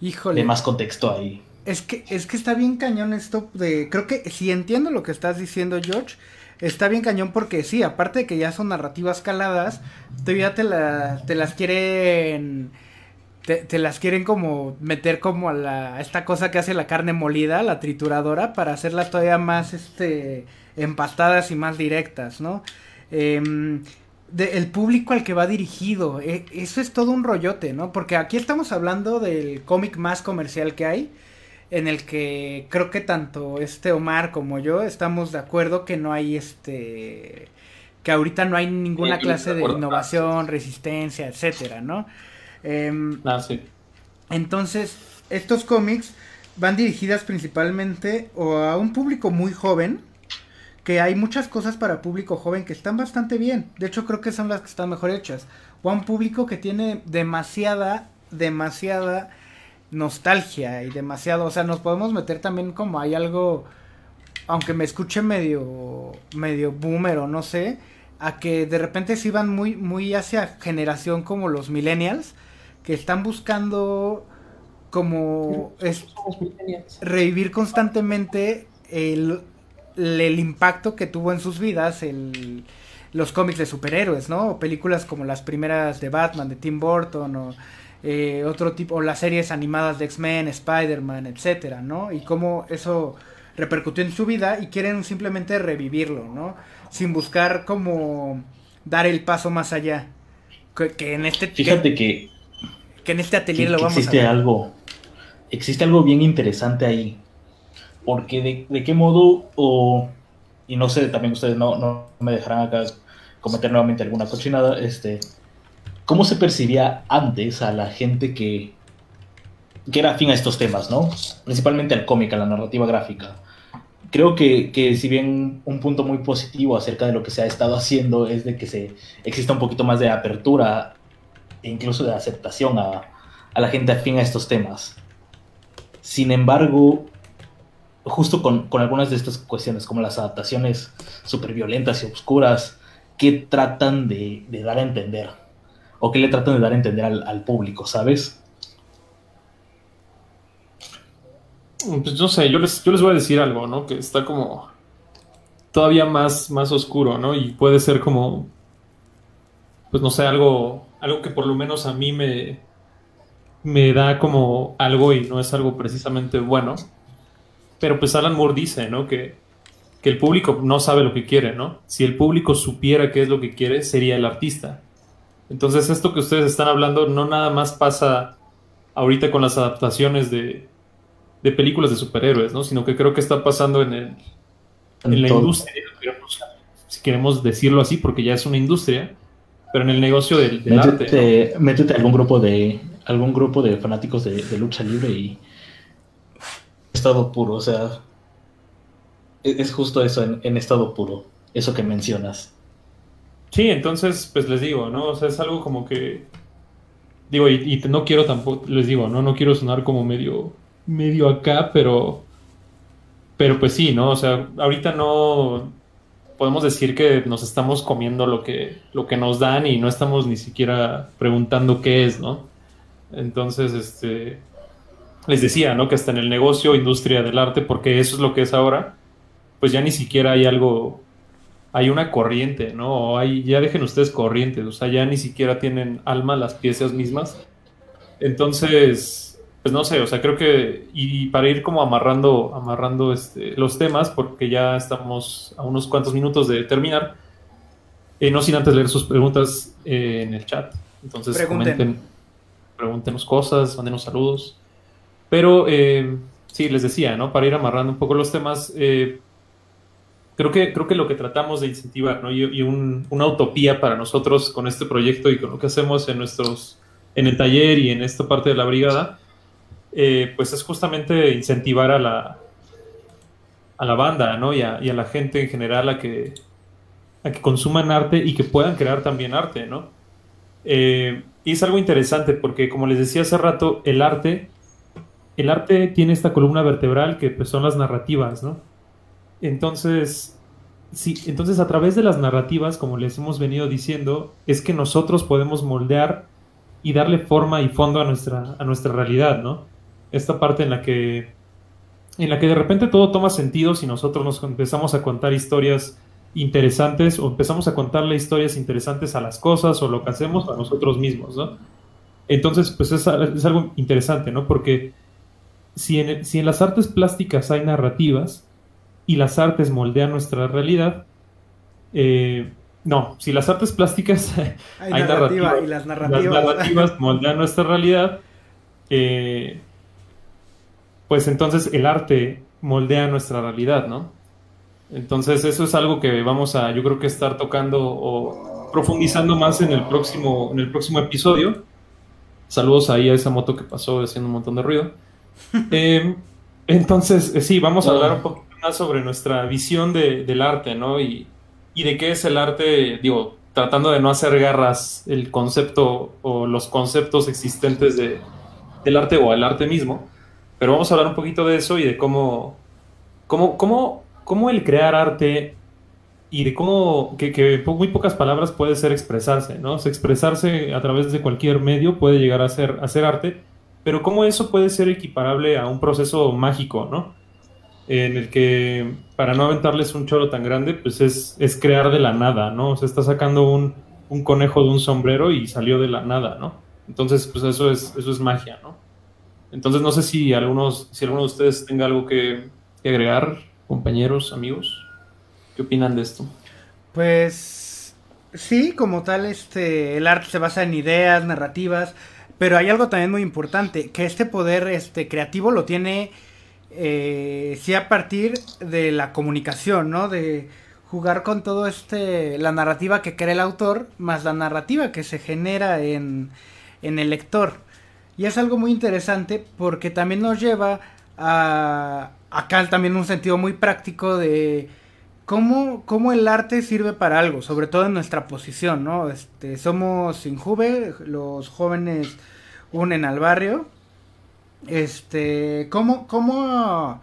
Híjole. De más contexto ahí. Es que, es que está bien cañón esto de. Creo que si entiendo lo que estás diciendo, George. Está bien cañón porque sí, aparte de que ya son narrativas caladas, todavía te, te las quieren. Te, las quieren como meter como a la esta cosa que hace la carne molida, la trituradora, para hacerlas todavía más este empastadas y más directas, ¿no? Eh, el público al que va dirigido. E, eso es todo un rollote, ¿no? Porque aquí estamos hablando del cómic más comercial que hay, en el que creo que tanto este Omar como yo estamos de acuerdo que no hay este que ahorita no hay ninguna clase de innovación, resistencia, etcétera, ¿no? Ah, sí. Entonces, estos cómics van dirigidas principalmente o a un público muy joven, que hay muchas cosas para público joven que están bastante bien. De hecho, creo que son las que están mejor hechas. O a un público que tiene demasiada, demasiada nostalgia y demasiado, o sea, nos podemos meter también como hay algo, aunque me escuche medio, medio boomer o no sé, a que de repente se iban muy, muy hacia generación como los millennials, que están buscando como es revivir constantemente el, el, impacto que tuvo en sus vidas el, los cómics de superhéroes, ¿no? O películas como las primeras de Batman, de Tim Burton, o eh, otro tipo, o las series animadas de X-Men, Spider-Man, etcétera, ¿no? Y cómo eso repercutió en su vida y quieren simplemente revivirlo, ¿no? Sin buscar como dar el paso más allá. Que, en este Fíjate que, que, en este atelier lo vamos existe a ver. algo existe algo bien interesante ahí. Porque de, de qué modo o y no sé, también ustedes no, no me dejarán acá cometer nuevamente alguna cochinada, este cómo se percibía antes a la gente que, que era afín a estos temas, ¿no? Principalmente al cómic, a la narrativa gráfica. Creo que, que, si bien un punto muy positivo acerca de lo que se ha estado haciendo es de que se exista un poquito más de apertura e incluso de aceptación a, a la gente afín a estos temas. Sin embargo, justo con, con, algunas de estas cuestiones, como las adaptaciones súper violentas y oscuras, que tratan de, dar a entender o qué le tratan de dar a entender al, público, ¿sabes? Pues no sé, yo les, yo les voy a decir algo, ¿no? Que está como todavía más, más oscuro, ¿no? Y puede ser como, pues no sé, algo, algo que por lo menos a mí me, me da como algo y no es algo precisamente bueno. Pero pues Alan Moore dice, ¿no? Que, que el público no sabe lo que quiere, ¿no? Si el público supiera qué es lo que quiere, sería el artista. Entonces esto que ustedes están hablando no nada más pasa ahorita con las adaptaciones de, de películas de superhéroes, ¿no? Sino que creo que está pasando en, el, en, la industria, si queremos decirlo así, porque ya es una industria, pero en el negocio del, arte. Métete algún grupo de algún grupo de fanáticos de, lucha libre y estado puro, o sea, es, es justo eso en, en estado puro, eso que mencionas. Sí, entonces, pues les digo, ¿no? O sea, es algo como que. Digo, y, no quiero tampoco, les digo, ¿no? No quiero sonar como medio. medio acá, pero. Pero pues sí, ¿no? O sea, ahorita no. Podemos decir que nos estamos comiendo lo que, lo que nos dan y no estamos ni siquiera preguntando qué es, ¿no? Entonces, este. Les decía, ¿no? Que hasta en el negocio, industria del arte, porque eso es lo que es ahora, pues ya ni siquiera hay algo hay una corriente, ¿no? O hay, ya dejen ustedes corrientes, o sea, ya ni siquiera tienen alma las piezas mismas. Entonces, pues no sé, o sea, creo que, y, para ir como amarrando, amarrando este, los temas, porque ya estamos a unos cuantos minutos de terminar, eh, no sin antes leer sus preguntas eh, en el chat. Entonces, comenten, pregúntenos cosas, mándenos saludos. Pero, eh, sí, les decía, ¿no? Para ir amarrando un poco los temas, eh, creo que, creo que lo que tratamos de incentivar, ¿no? Y, una utopía para nosotros con este proyecto y con lo que hacemos en nuestros, en el taller y en esta parte de la brigada, eh, pues es justamente incentivar a la, a la banda, ¿no? Y a, la gente en general a que, a que consuman arte y que puedan crear también arte, ¿no? Eh, y es algo interesante porque, como les decía hace rato, el arte, el arte tiene esta columna vertebral que pues, son las narrativas, ¿no? Entonces, sí, entonces a través de las narrativas, como les hemos venido diciendo, es que nosotros podemos moldear y darle forma y fondo a nuestra, a nuestra realidad, ¿no? Esta parte en la que en la que de repente todo toma sentido si nosotros nos empezamos a contar historias interesantes o empezamos a contarle historias interesantes a las cosas o lo que hacemos a nosotros mismos, ¿no? Entonces, pues es, es algo interesante, ¿no? Porque si en, si en las artes plásticas hay narrativas, y las artes moldean nuestra realidad, eh, no, si las artes plásticas hay, narrativa, y las narrativas, moldean nuestra realidad, eh, pues entonces el arte moldea nuestra realidad, ¿no? Entonces eso es algo que vamos a, yo creo que estar tocando o profundizando más en el próximo, en el próximo episodio. Saludos ahí a esa moto que pasó haciendo un montón de ruido. Eh, entonces, eh, sí, vamos a hablar un poquito más sobre nuestra visión de, del arte, ¿no? Y, y de qué es el arte, digo, tratando de no hacer garras el concepto o los conceptos existentes de, del arte o el arte mismo, pero vamos a hablar un poquito de eso y de cómo, cómo, cómo, cómo el crear arte y de cómo, que, muy pocas palabras puede ser expresarse, ¿no? expresarse a través de cualquier medio puede llegar a ser, a ser arte, pero cómo eso puede ser equiparable a un proceso mágico, ¿no? en el que, para no aventarles un choro tan grande, pues es, es crear de la nada, ¿no? O sea, está sacando un, un, conejo de un sombrero y salió de la nada, ¿no? Entonces, pues eso es, eso es magia, ¿no? Entonces, no sé si algunos, si alguno de ustedes tenga algo que, agregar, compañeros, amigos. ¿Qué opinan de esto? Pues sí, como tal, este, el arte se basa en ideas, narrativas, pero hay algo también muy importante, que este poder este, creativo lo tiene eh, a partir de la comunicación, ¿no? De jugar con todo este, la narrativa que crea el autor, más la narrativa que se genera en, en el lector. Y es algo muy interesante porque también nos lleva a acá también un sentido muy práctico de cómo, cómo el arte sirve para algo, sobre todo en nuestra posición, ¿no? Este, somos Injuve, los jóvenes unen al barrio este, ¿cómo, cómo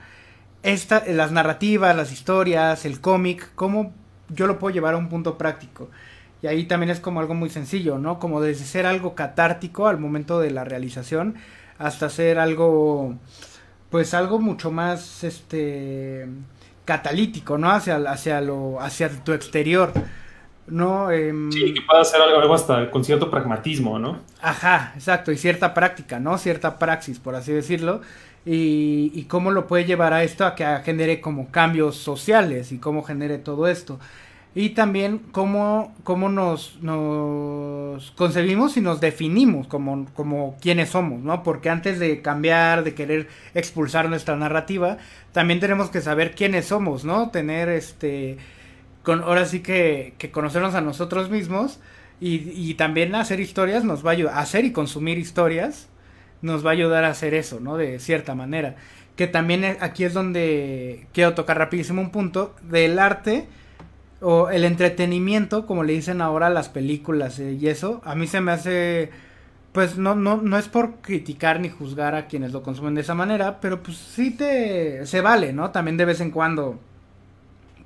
esta, las narrativas, las historias, el cómic, cómo yo lo puedo llevar a un punto práctico? Y ahí también es como algo muy sencillo, ¿no? Como desde ser algo catártico al momento de la realización hasta ser algo, pues algo mucho más, este, catalítico, ¿no? Hacia, hacia lo, hacia tu exterior. ¿no? Em, sí, que pueda hacer algo, hasta con cierto pragmatismo, ¿no? Ajá, exacto, y cierta práctica, ¿no? Cierta praxis, por así decirlo. Y, y cómo lo puede llevar a esto a que genere como cambios sociales y cómo genere todo esto. Y también cómo, cómo nos, nos concebimos y nos definimos como, como quienes somos, ¿no? Porque antes de cambiar, de querer expulsar nuestra narrativa, también tenemos que saber quiénes somos, ¿no? Tener este con, ahora sí que, que conocernos a nosotros mismos y, y, también hacer historias nos va a ayudar, hacer y consumir historias nos va a ayudar a hacer eso, ¿no? De cierta manera. Que también aquí es donde quiero tocar rapidísimo un punto del arte o el entretenimiento, como le dicen ahora las películas eh, y eso, a mí se me hace, pues no, no, no es por criticar ni juzgar a quienes lo consumen de esa manera, pero pues sí te, se vale, ¿no? También de vez en cuando,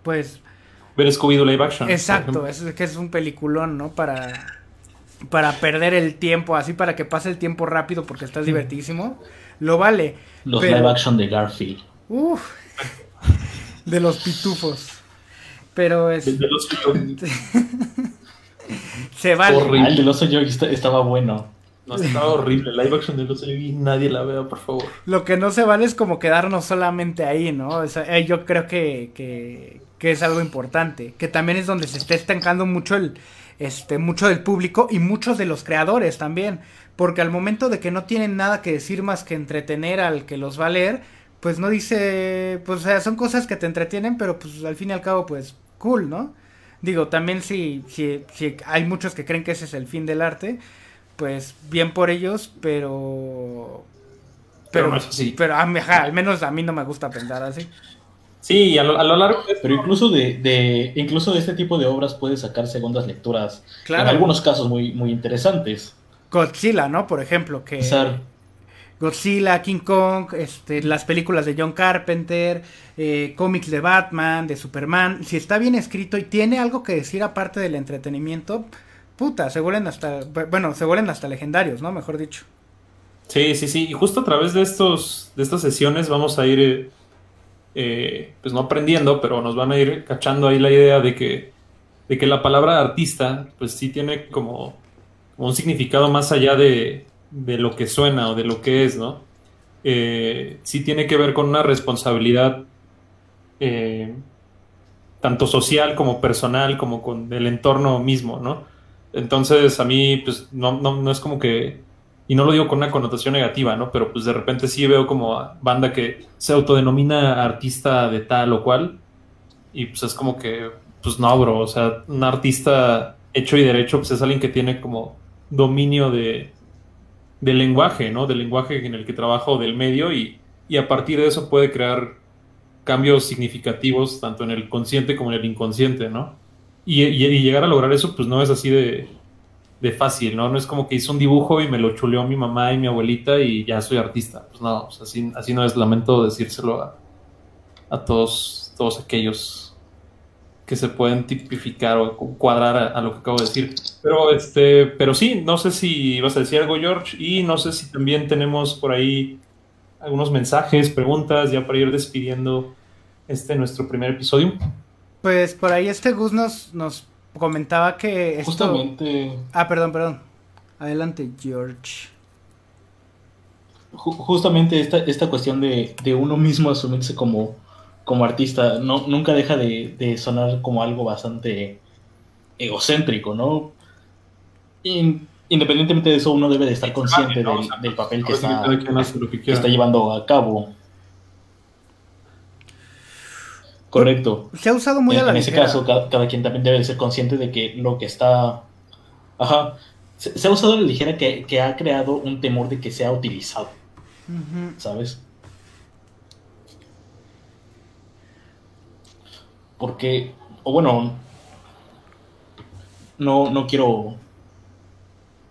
pues ver Scooby-Doo live action. Exacto, es que es un peliculón, ¿no? Para, para perder el tiempo, así para que pase el tiempo rápido porque estás divertidísimo. Lo vale. Los live action de Garfield. Uf, de los pitufos. Pero es. De, los pitufos. Se vale. Horrible. Ah, el del oso yo estaba bueno. No, estaba horrible. Live action del oso y nadie la vea, por favor. Lo que no se vale es como quedarnos solamente ahí, ¿no? O sea, eh, yo creo que, que, que es algo importante, que también es donde se está estancando mucho el este mucho del público y muchos de los creadores también, porque al momento de que no tienen nada que decir más que entretener al que los va a leer, pues no dice, pues o sea, son cosas que te entretienen, pero pues al fin y al cabo pues cool, ¿no? Digo, también si, si, si hay muchos que creen que ese es el fin del arte, pues bien por ellos, pero pero, pero, pero al menos a mí no me gusta pensar así. Sí, a lo, a lo largo. Pero incluso de, de, incluso de este tipo de obras puedes sacar segundas lecturas. Claro. En algunos casos muy, muy interesantes. Godzilla, ¿no? Por ejemplo, que. Godzilla, King Kong, este, las películas de John Carpenter, eh, cómics de Batman, de Superman. Si está bien escrito y tiene algo que decir aparte del entretenimiento, puta, se vuelven hasta. Bueno, se vuelven hasta legendarios, ¿no? Mejor dicho. Sí, sí, sí. Y justo a través de estos, de estas sesiones vamos a ir eh, pues no aprendiendo, pero nos van a ir cachando ahí la idea de que, de que la palabra artista, pues sí tiene como, un significado más allá de, de, lo que suena o de lo que es, ¿no? Eh, sí tiene que ver con una responsabilidad eh, tanto social como personal, como con el entorno mismo, ¿no? Entonces a mí, pues no, no, es como que y no lo digo con una connotación negativa, ¿no? Pero pues de repente sí veo como banda que se autodenomina artista de tal o cual Y pues es como que, pues no, bro, o sea, un artista hecho y derecho, pues es alguien que tiene como dominio de, del lenguaje, ¿no? Del lenguaje en el que trabaja o del medio y, y a partir de eso puede crear cambios significativos tanto en el consciente como en el inconsciente, ¿no? Y, y- llegar a lograr eso, pues no es así de, de fácil, ¿no? No es como que hice un dibujo y me lo chuleó mi mamá y mi abuelita y ya soy artista. Pues no, sea, así, así no es, lamento decírselo a, a todos, todos aquellos que se pueden tipificar o cu- cuadrar a lo que acabo de decir. Pero este, pero sí, no sé si vas a decir algo, George, y no sé si también tenemos por ahí algunos mensajes, preguntas, ya para ir despidiendo este nuestro primer episodio. Pues por ahí este Gus nos, nos comentaba que esto... Justamente, Ah, perdón, perdón. Adelante, George. ju- justamente esta, esta cuestión de, de uno mismo asumirse como, como artista no, nunca deja de, de sonar como algo bastante egocéntrico, ¿no? In- independientemente de eso, uno debe de estar consciente ¿no? O del, sea, del papel que está, que llevando a cabo. Correcto. Se ha usado muy en, a la en ese ligera. caso, cada, cada quien también debe de ser consciente de que lo que está... Ajá. Se, se ha usado a la ligera que, que ha creado un temor de que sea utilizado. ¿sabes? Porque, o bueno, no, no quiero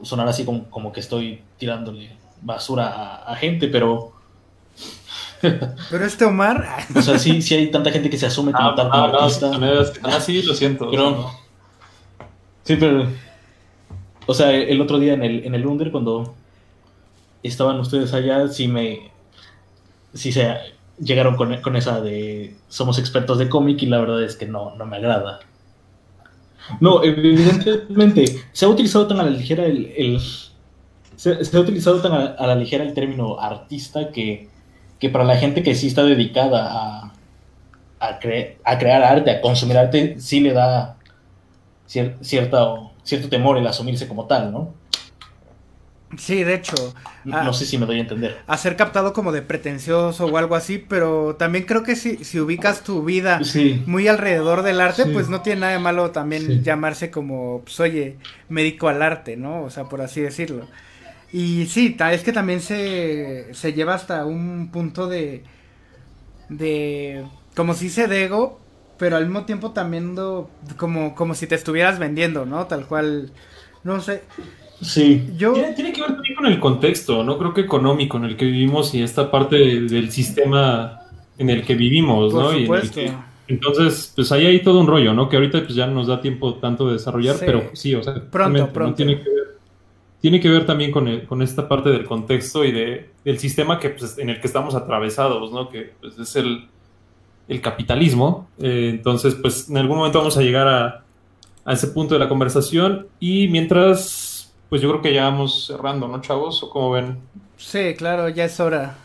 sonar así como, como que estoy tirándole basura a, a gente, pero, Pero este Omar... o sea, sí, sí hay tanta gente que se asume como Ah, tal como ah, no, artista. ah, sí, lo siento. Pero-. Sí, pero. O sea, el otro día en el, en el Under, cuando estaban ustedes allá, sí me. Sí se llegaron con, con esa de. Somos expertos de cómic y la verdad es que no, no me agrada. No, evidentemente, se ha utilizado tan a la ligera el. el- se, ha utilizado tan a, la ligera el término artista que, que para la gente que sí está dedicada a, a, cre- a crear arte, a consumir arte, sí le da cierto temor el asumirse como tal, ¿no? Sí, de hecho, No, Ah. no sé si me doy a entender. a ser captado como de pretencioso o algo así, pero también creo que si, si ubicas tu vida Sí, muy alrededor del arte, Sí. pues no tiene nada de malo también Sí. llamarse como, pues oye, médico al arte, ¿no? O sea, por así decirlo. Y sí, es que también se, se lleva hasta un punto de, de, como si se de ego, pero al mismo tiempo también do- como, como si te estuvieras vendiendo, ¿no? Tal cual, no sé, sí, yo... Tiene, tiene que ver también con el contexto, ¿no? Creo que económico en el que vivimos y esta parte de- del sistema en el que vivimos, Por ¿no? Y en el supuesto. que- entonces, pues ahí hay todo un rollo, ¿no? Que ahorita pues ya no nos da tiempo tanto de desarrollar, Sí. pero sí, o sea, realmente, ¿no? pronto. Tiene que ver, tiene que ver también con, el- con esta parte del contexto y de, del sistema que, pues, en el que estamos atravesados, ¿no? Que pues, es el, el capitalismo. Eh, entonces, pues en algún momento vamos a llegar a, a ese punto de la conversación y mientras, pues yo creo que ya vamos cerrando, ¿no, chavos? ¿O cómo ven? Sí, claro, ya es hora.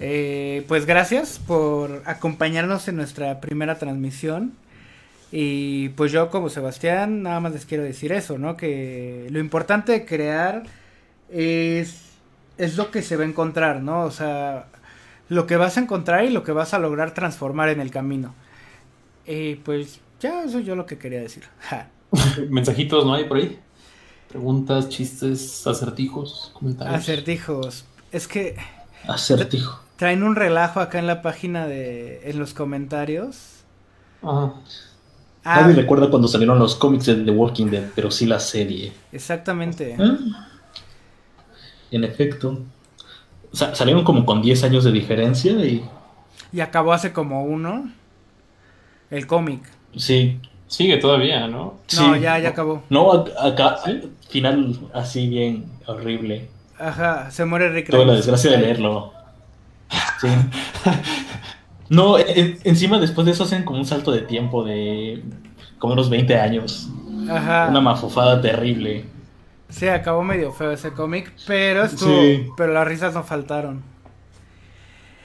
Eh, pues gracias por acompañarnos en nuestra primera transmisión. Y pues yo como Sebastián nada más les quiero decir eso, ¿no? Que lo importante de crear es, es lo que se va a encontrar, ¿no? O sea, lo que vas a encontrar y lo que vas a lograr transformar en el camino. Eh, pues ya eso yo lo que quería decir. Ja. Mensajitos, ¿no hay por ahí? Preguntas, chistes, acertijos, comentarios. Acertijos. Es que acertijo. traen un relajo acá en la página de... en los comentarios. Ajá. Ah, Nadie recuerda cuando salieron los cómics de The Walking Dead, pero sí la serie. exactamente. Ah, En efecto. Sa- salieron como con 10 años de diferencia y Y acabó hace como uno. El cómic. sí. Sigue todavía, ¿no? No, sí. ya, ya acabó. No, ac- acá, ¿Sí? final así bien horrible. Ajá, se muere Rick Tuve la desgracia de leerlo. Sí. No, en- encima después de eso hacen como un salto de tiempo de como unos 20 años. Ajá. Una mafufada terrible. Sí, acabó medio feo ese cómic, pero estuvo, Sí. pero las risas no faltaron.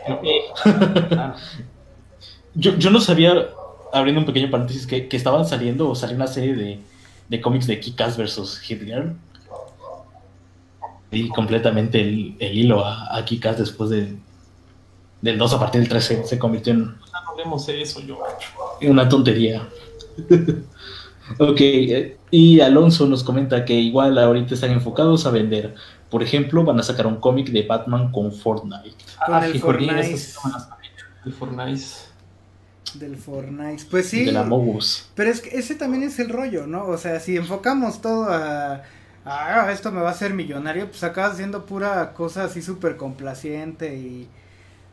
Yo, yo no sabía, abriendo un pequeño paréntesis, que, que estaban saliendo o salió una serie de, de cómics de Kick-Ass versus Hit Girl. Di completamente el, el hilo a, a Kick-Ass después de, del 2 a partir del 3 se, se convirtió en, No hablemos de eso, yo. en una tontería. ok, eh, y Alonso nos comenta que igual ahorita están enfocados a vender. Por ejemplo, van a sacar un cómic de Batman con Fortnite. Con el Fortnite. sí no. El Fortnite. Del Fortnite. Pues sí. De la Mogus. Pero es que ese también es el rollo, ¿no? O sea, si enfocamos todo a, "Ah, esto me va a hacer millonario, pues acabas haciendo pura cosa así súper complaciente y... y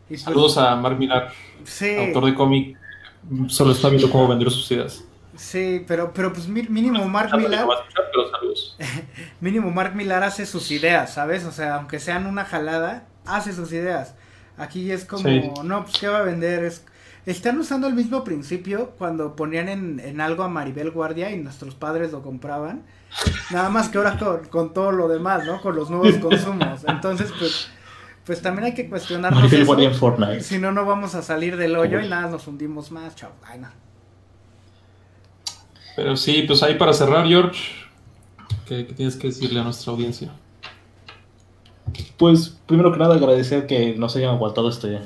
pues, Saludos a Mark Millar, Sí, autor de cómic. Solo está viendo cómo vender sus ideas. sí, pero, pero pues mínimo Mark Millar, mínimo Mark Millar hace sus ideas, ¿sabes? O sea, aunque sean una jalada, hace sus ideas. Aquí es como, Sí. no, pues ¿qué va a vender? Es, están usando el mismo principio cuando ponían en, en algo a Maribel Guardia y nuestros padres lo compraban. Nada más que ahora con, con todo lo demás, ¿no? Con los nuevos consumos. Entonces, pues, pues también hay que cuestionarnos Maribel. Guardia en Fortnite. Si no, no vamos a salir del hoyo y nada, nos hundimos más, chao. Ay, no. Pero sí, pues ahí para cerrar, George, ¿qué, qué tienes que decirle a nuestra audiencia? Pues primero que nada agradecer que nos hayan aguantado este,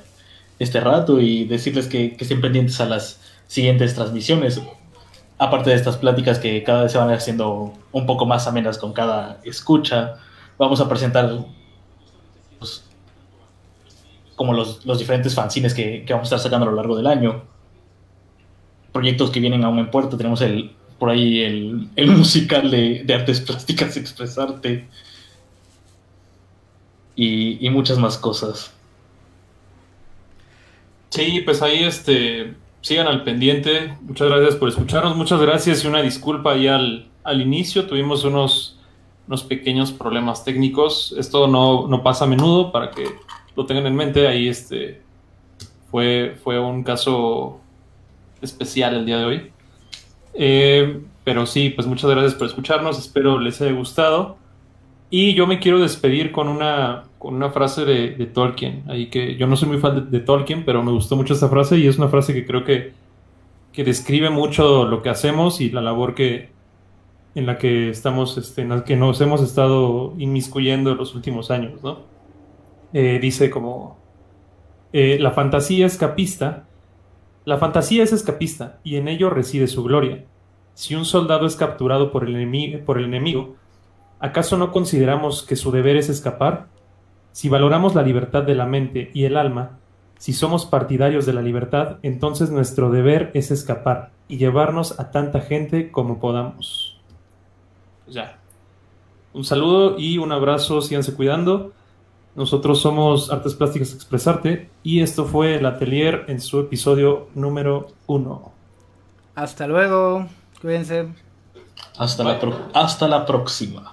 este rato y decirles que, que estén pendientes a las siguientes transmisiones. Aparte de estas pláticas que cada vez se van haciendo un poco más amenas con cada escucha, vamos a presentar pues, como los, los diferentes fanzines que, vamos a estar sacando a lo largo del año. Proyectos que vienen aún en puerto. Tenemos el, por ahí el, el musical de, artes plásticas Expresarte y muchas más cosas. Sí, pues ahí este, sigan al pendiente. Muchas gracias por escucharnos. Muchas gracias y una disculpa ahí al, al inicio. Tuvimos unos, unos pequeños problemas técnicos. Esto no, no pasa a menudo para que lo tengan en mente. Ahí este, fue, fue un caso especial el día de hoy. Eh, pero sí, pues muchas gracias por escucharnos. Espero les haya gustado. Y yo me quiero despedir con una, con una frase de, Tolkien. Ahí que yo no soy muy fan de, de Tolkien, pero me gustó mucho esta frase y es una frase que creo que, que describe mucho lo que hacemos y la labor que en la que estamos, este, en la que nos hemos estado inmiscuyendo en los últimos años, ¿no? Eh, dice como eh, la fantasía escapista, la fantasía es escapista y en ello reside su gloria. Si un soldado es capturado por el enemigo, por el enemigo ¿Acaso no consideramos que su deber es escapar? Si valoramos la libertad de la mente y el alma, si somos partidarios de la libertad, entonces nuestro deber es escapar y llevarnos a tanta gente como podamos. Pues ya. Un saludo y un abrazo, síganse cuidando. Nosotros somos Artes Plásticas Expresarte y esto fue el Atelier en su episodio número uno. Hasta luego. Cuídense. Hasta, la, pro- hasta la próxima.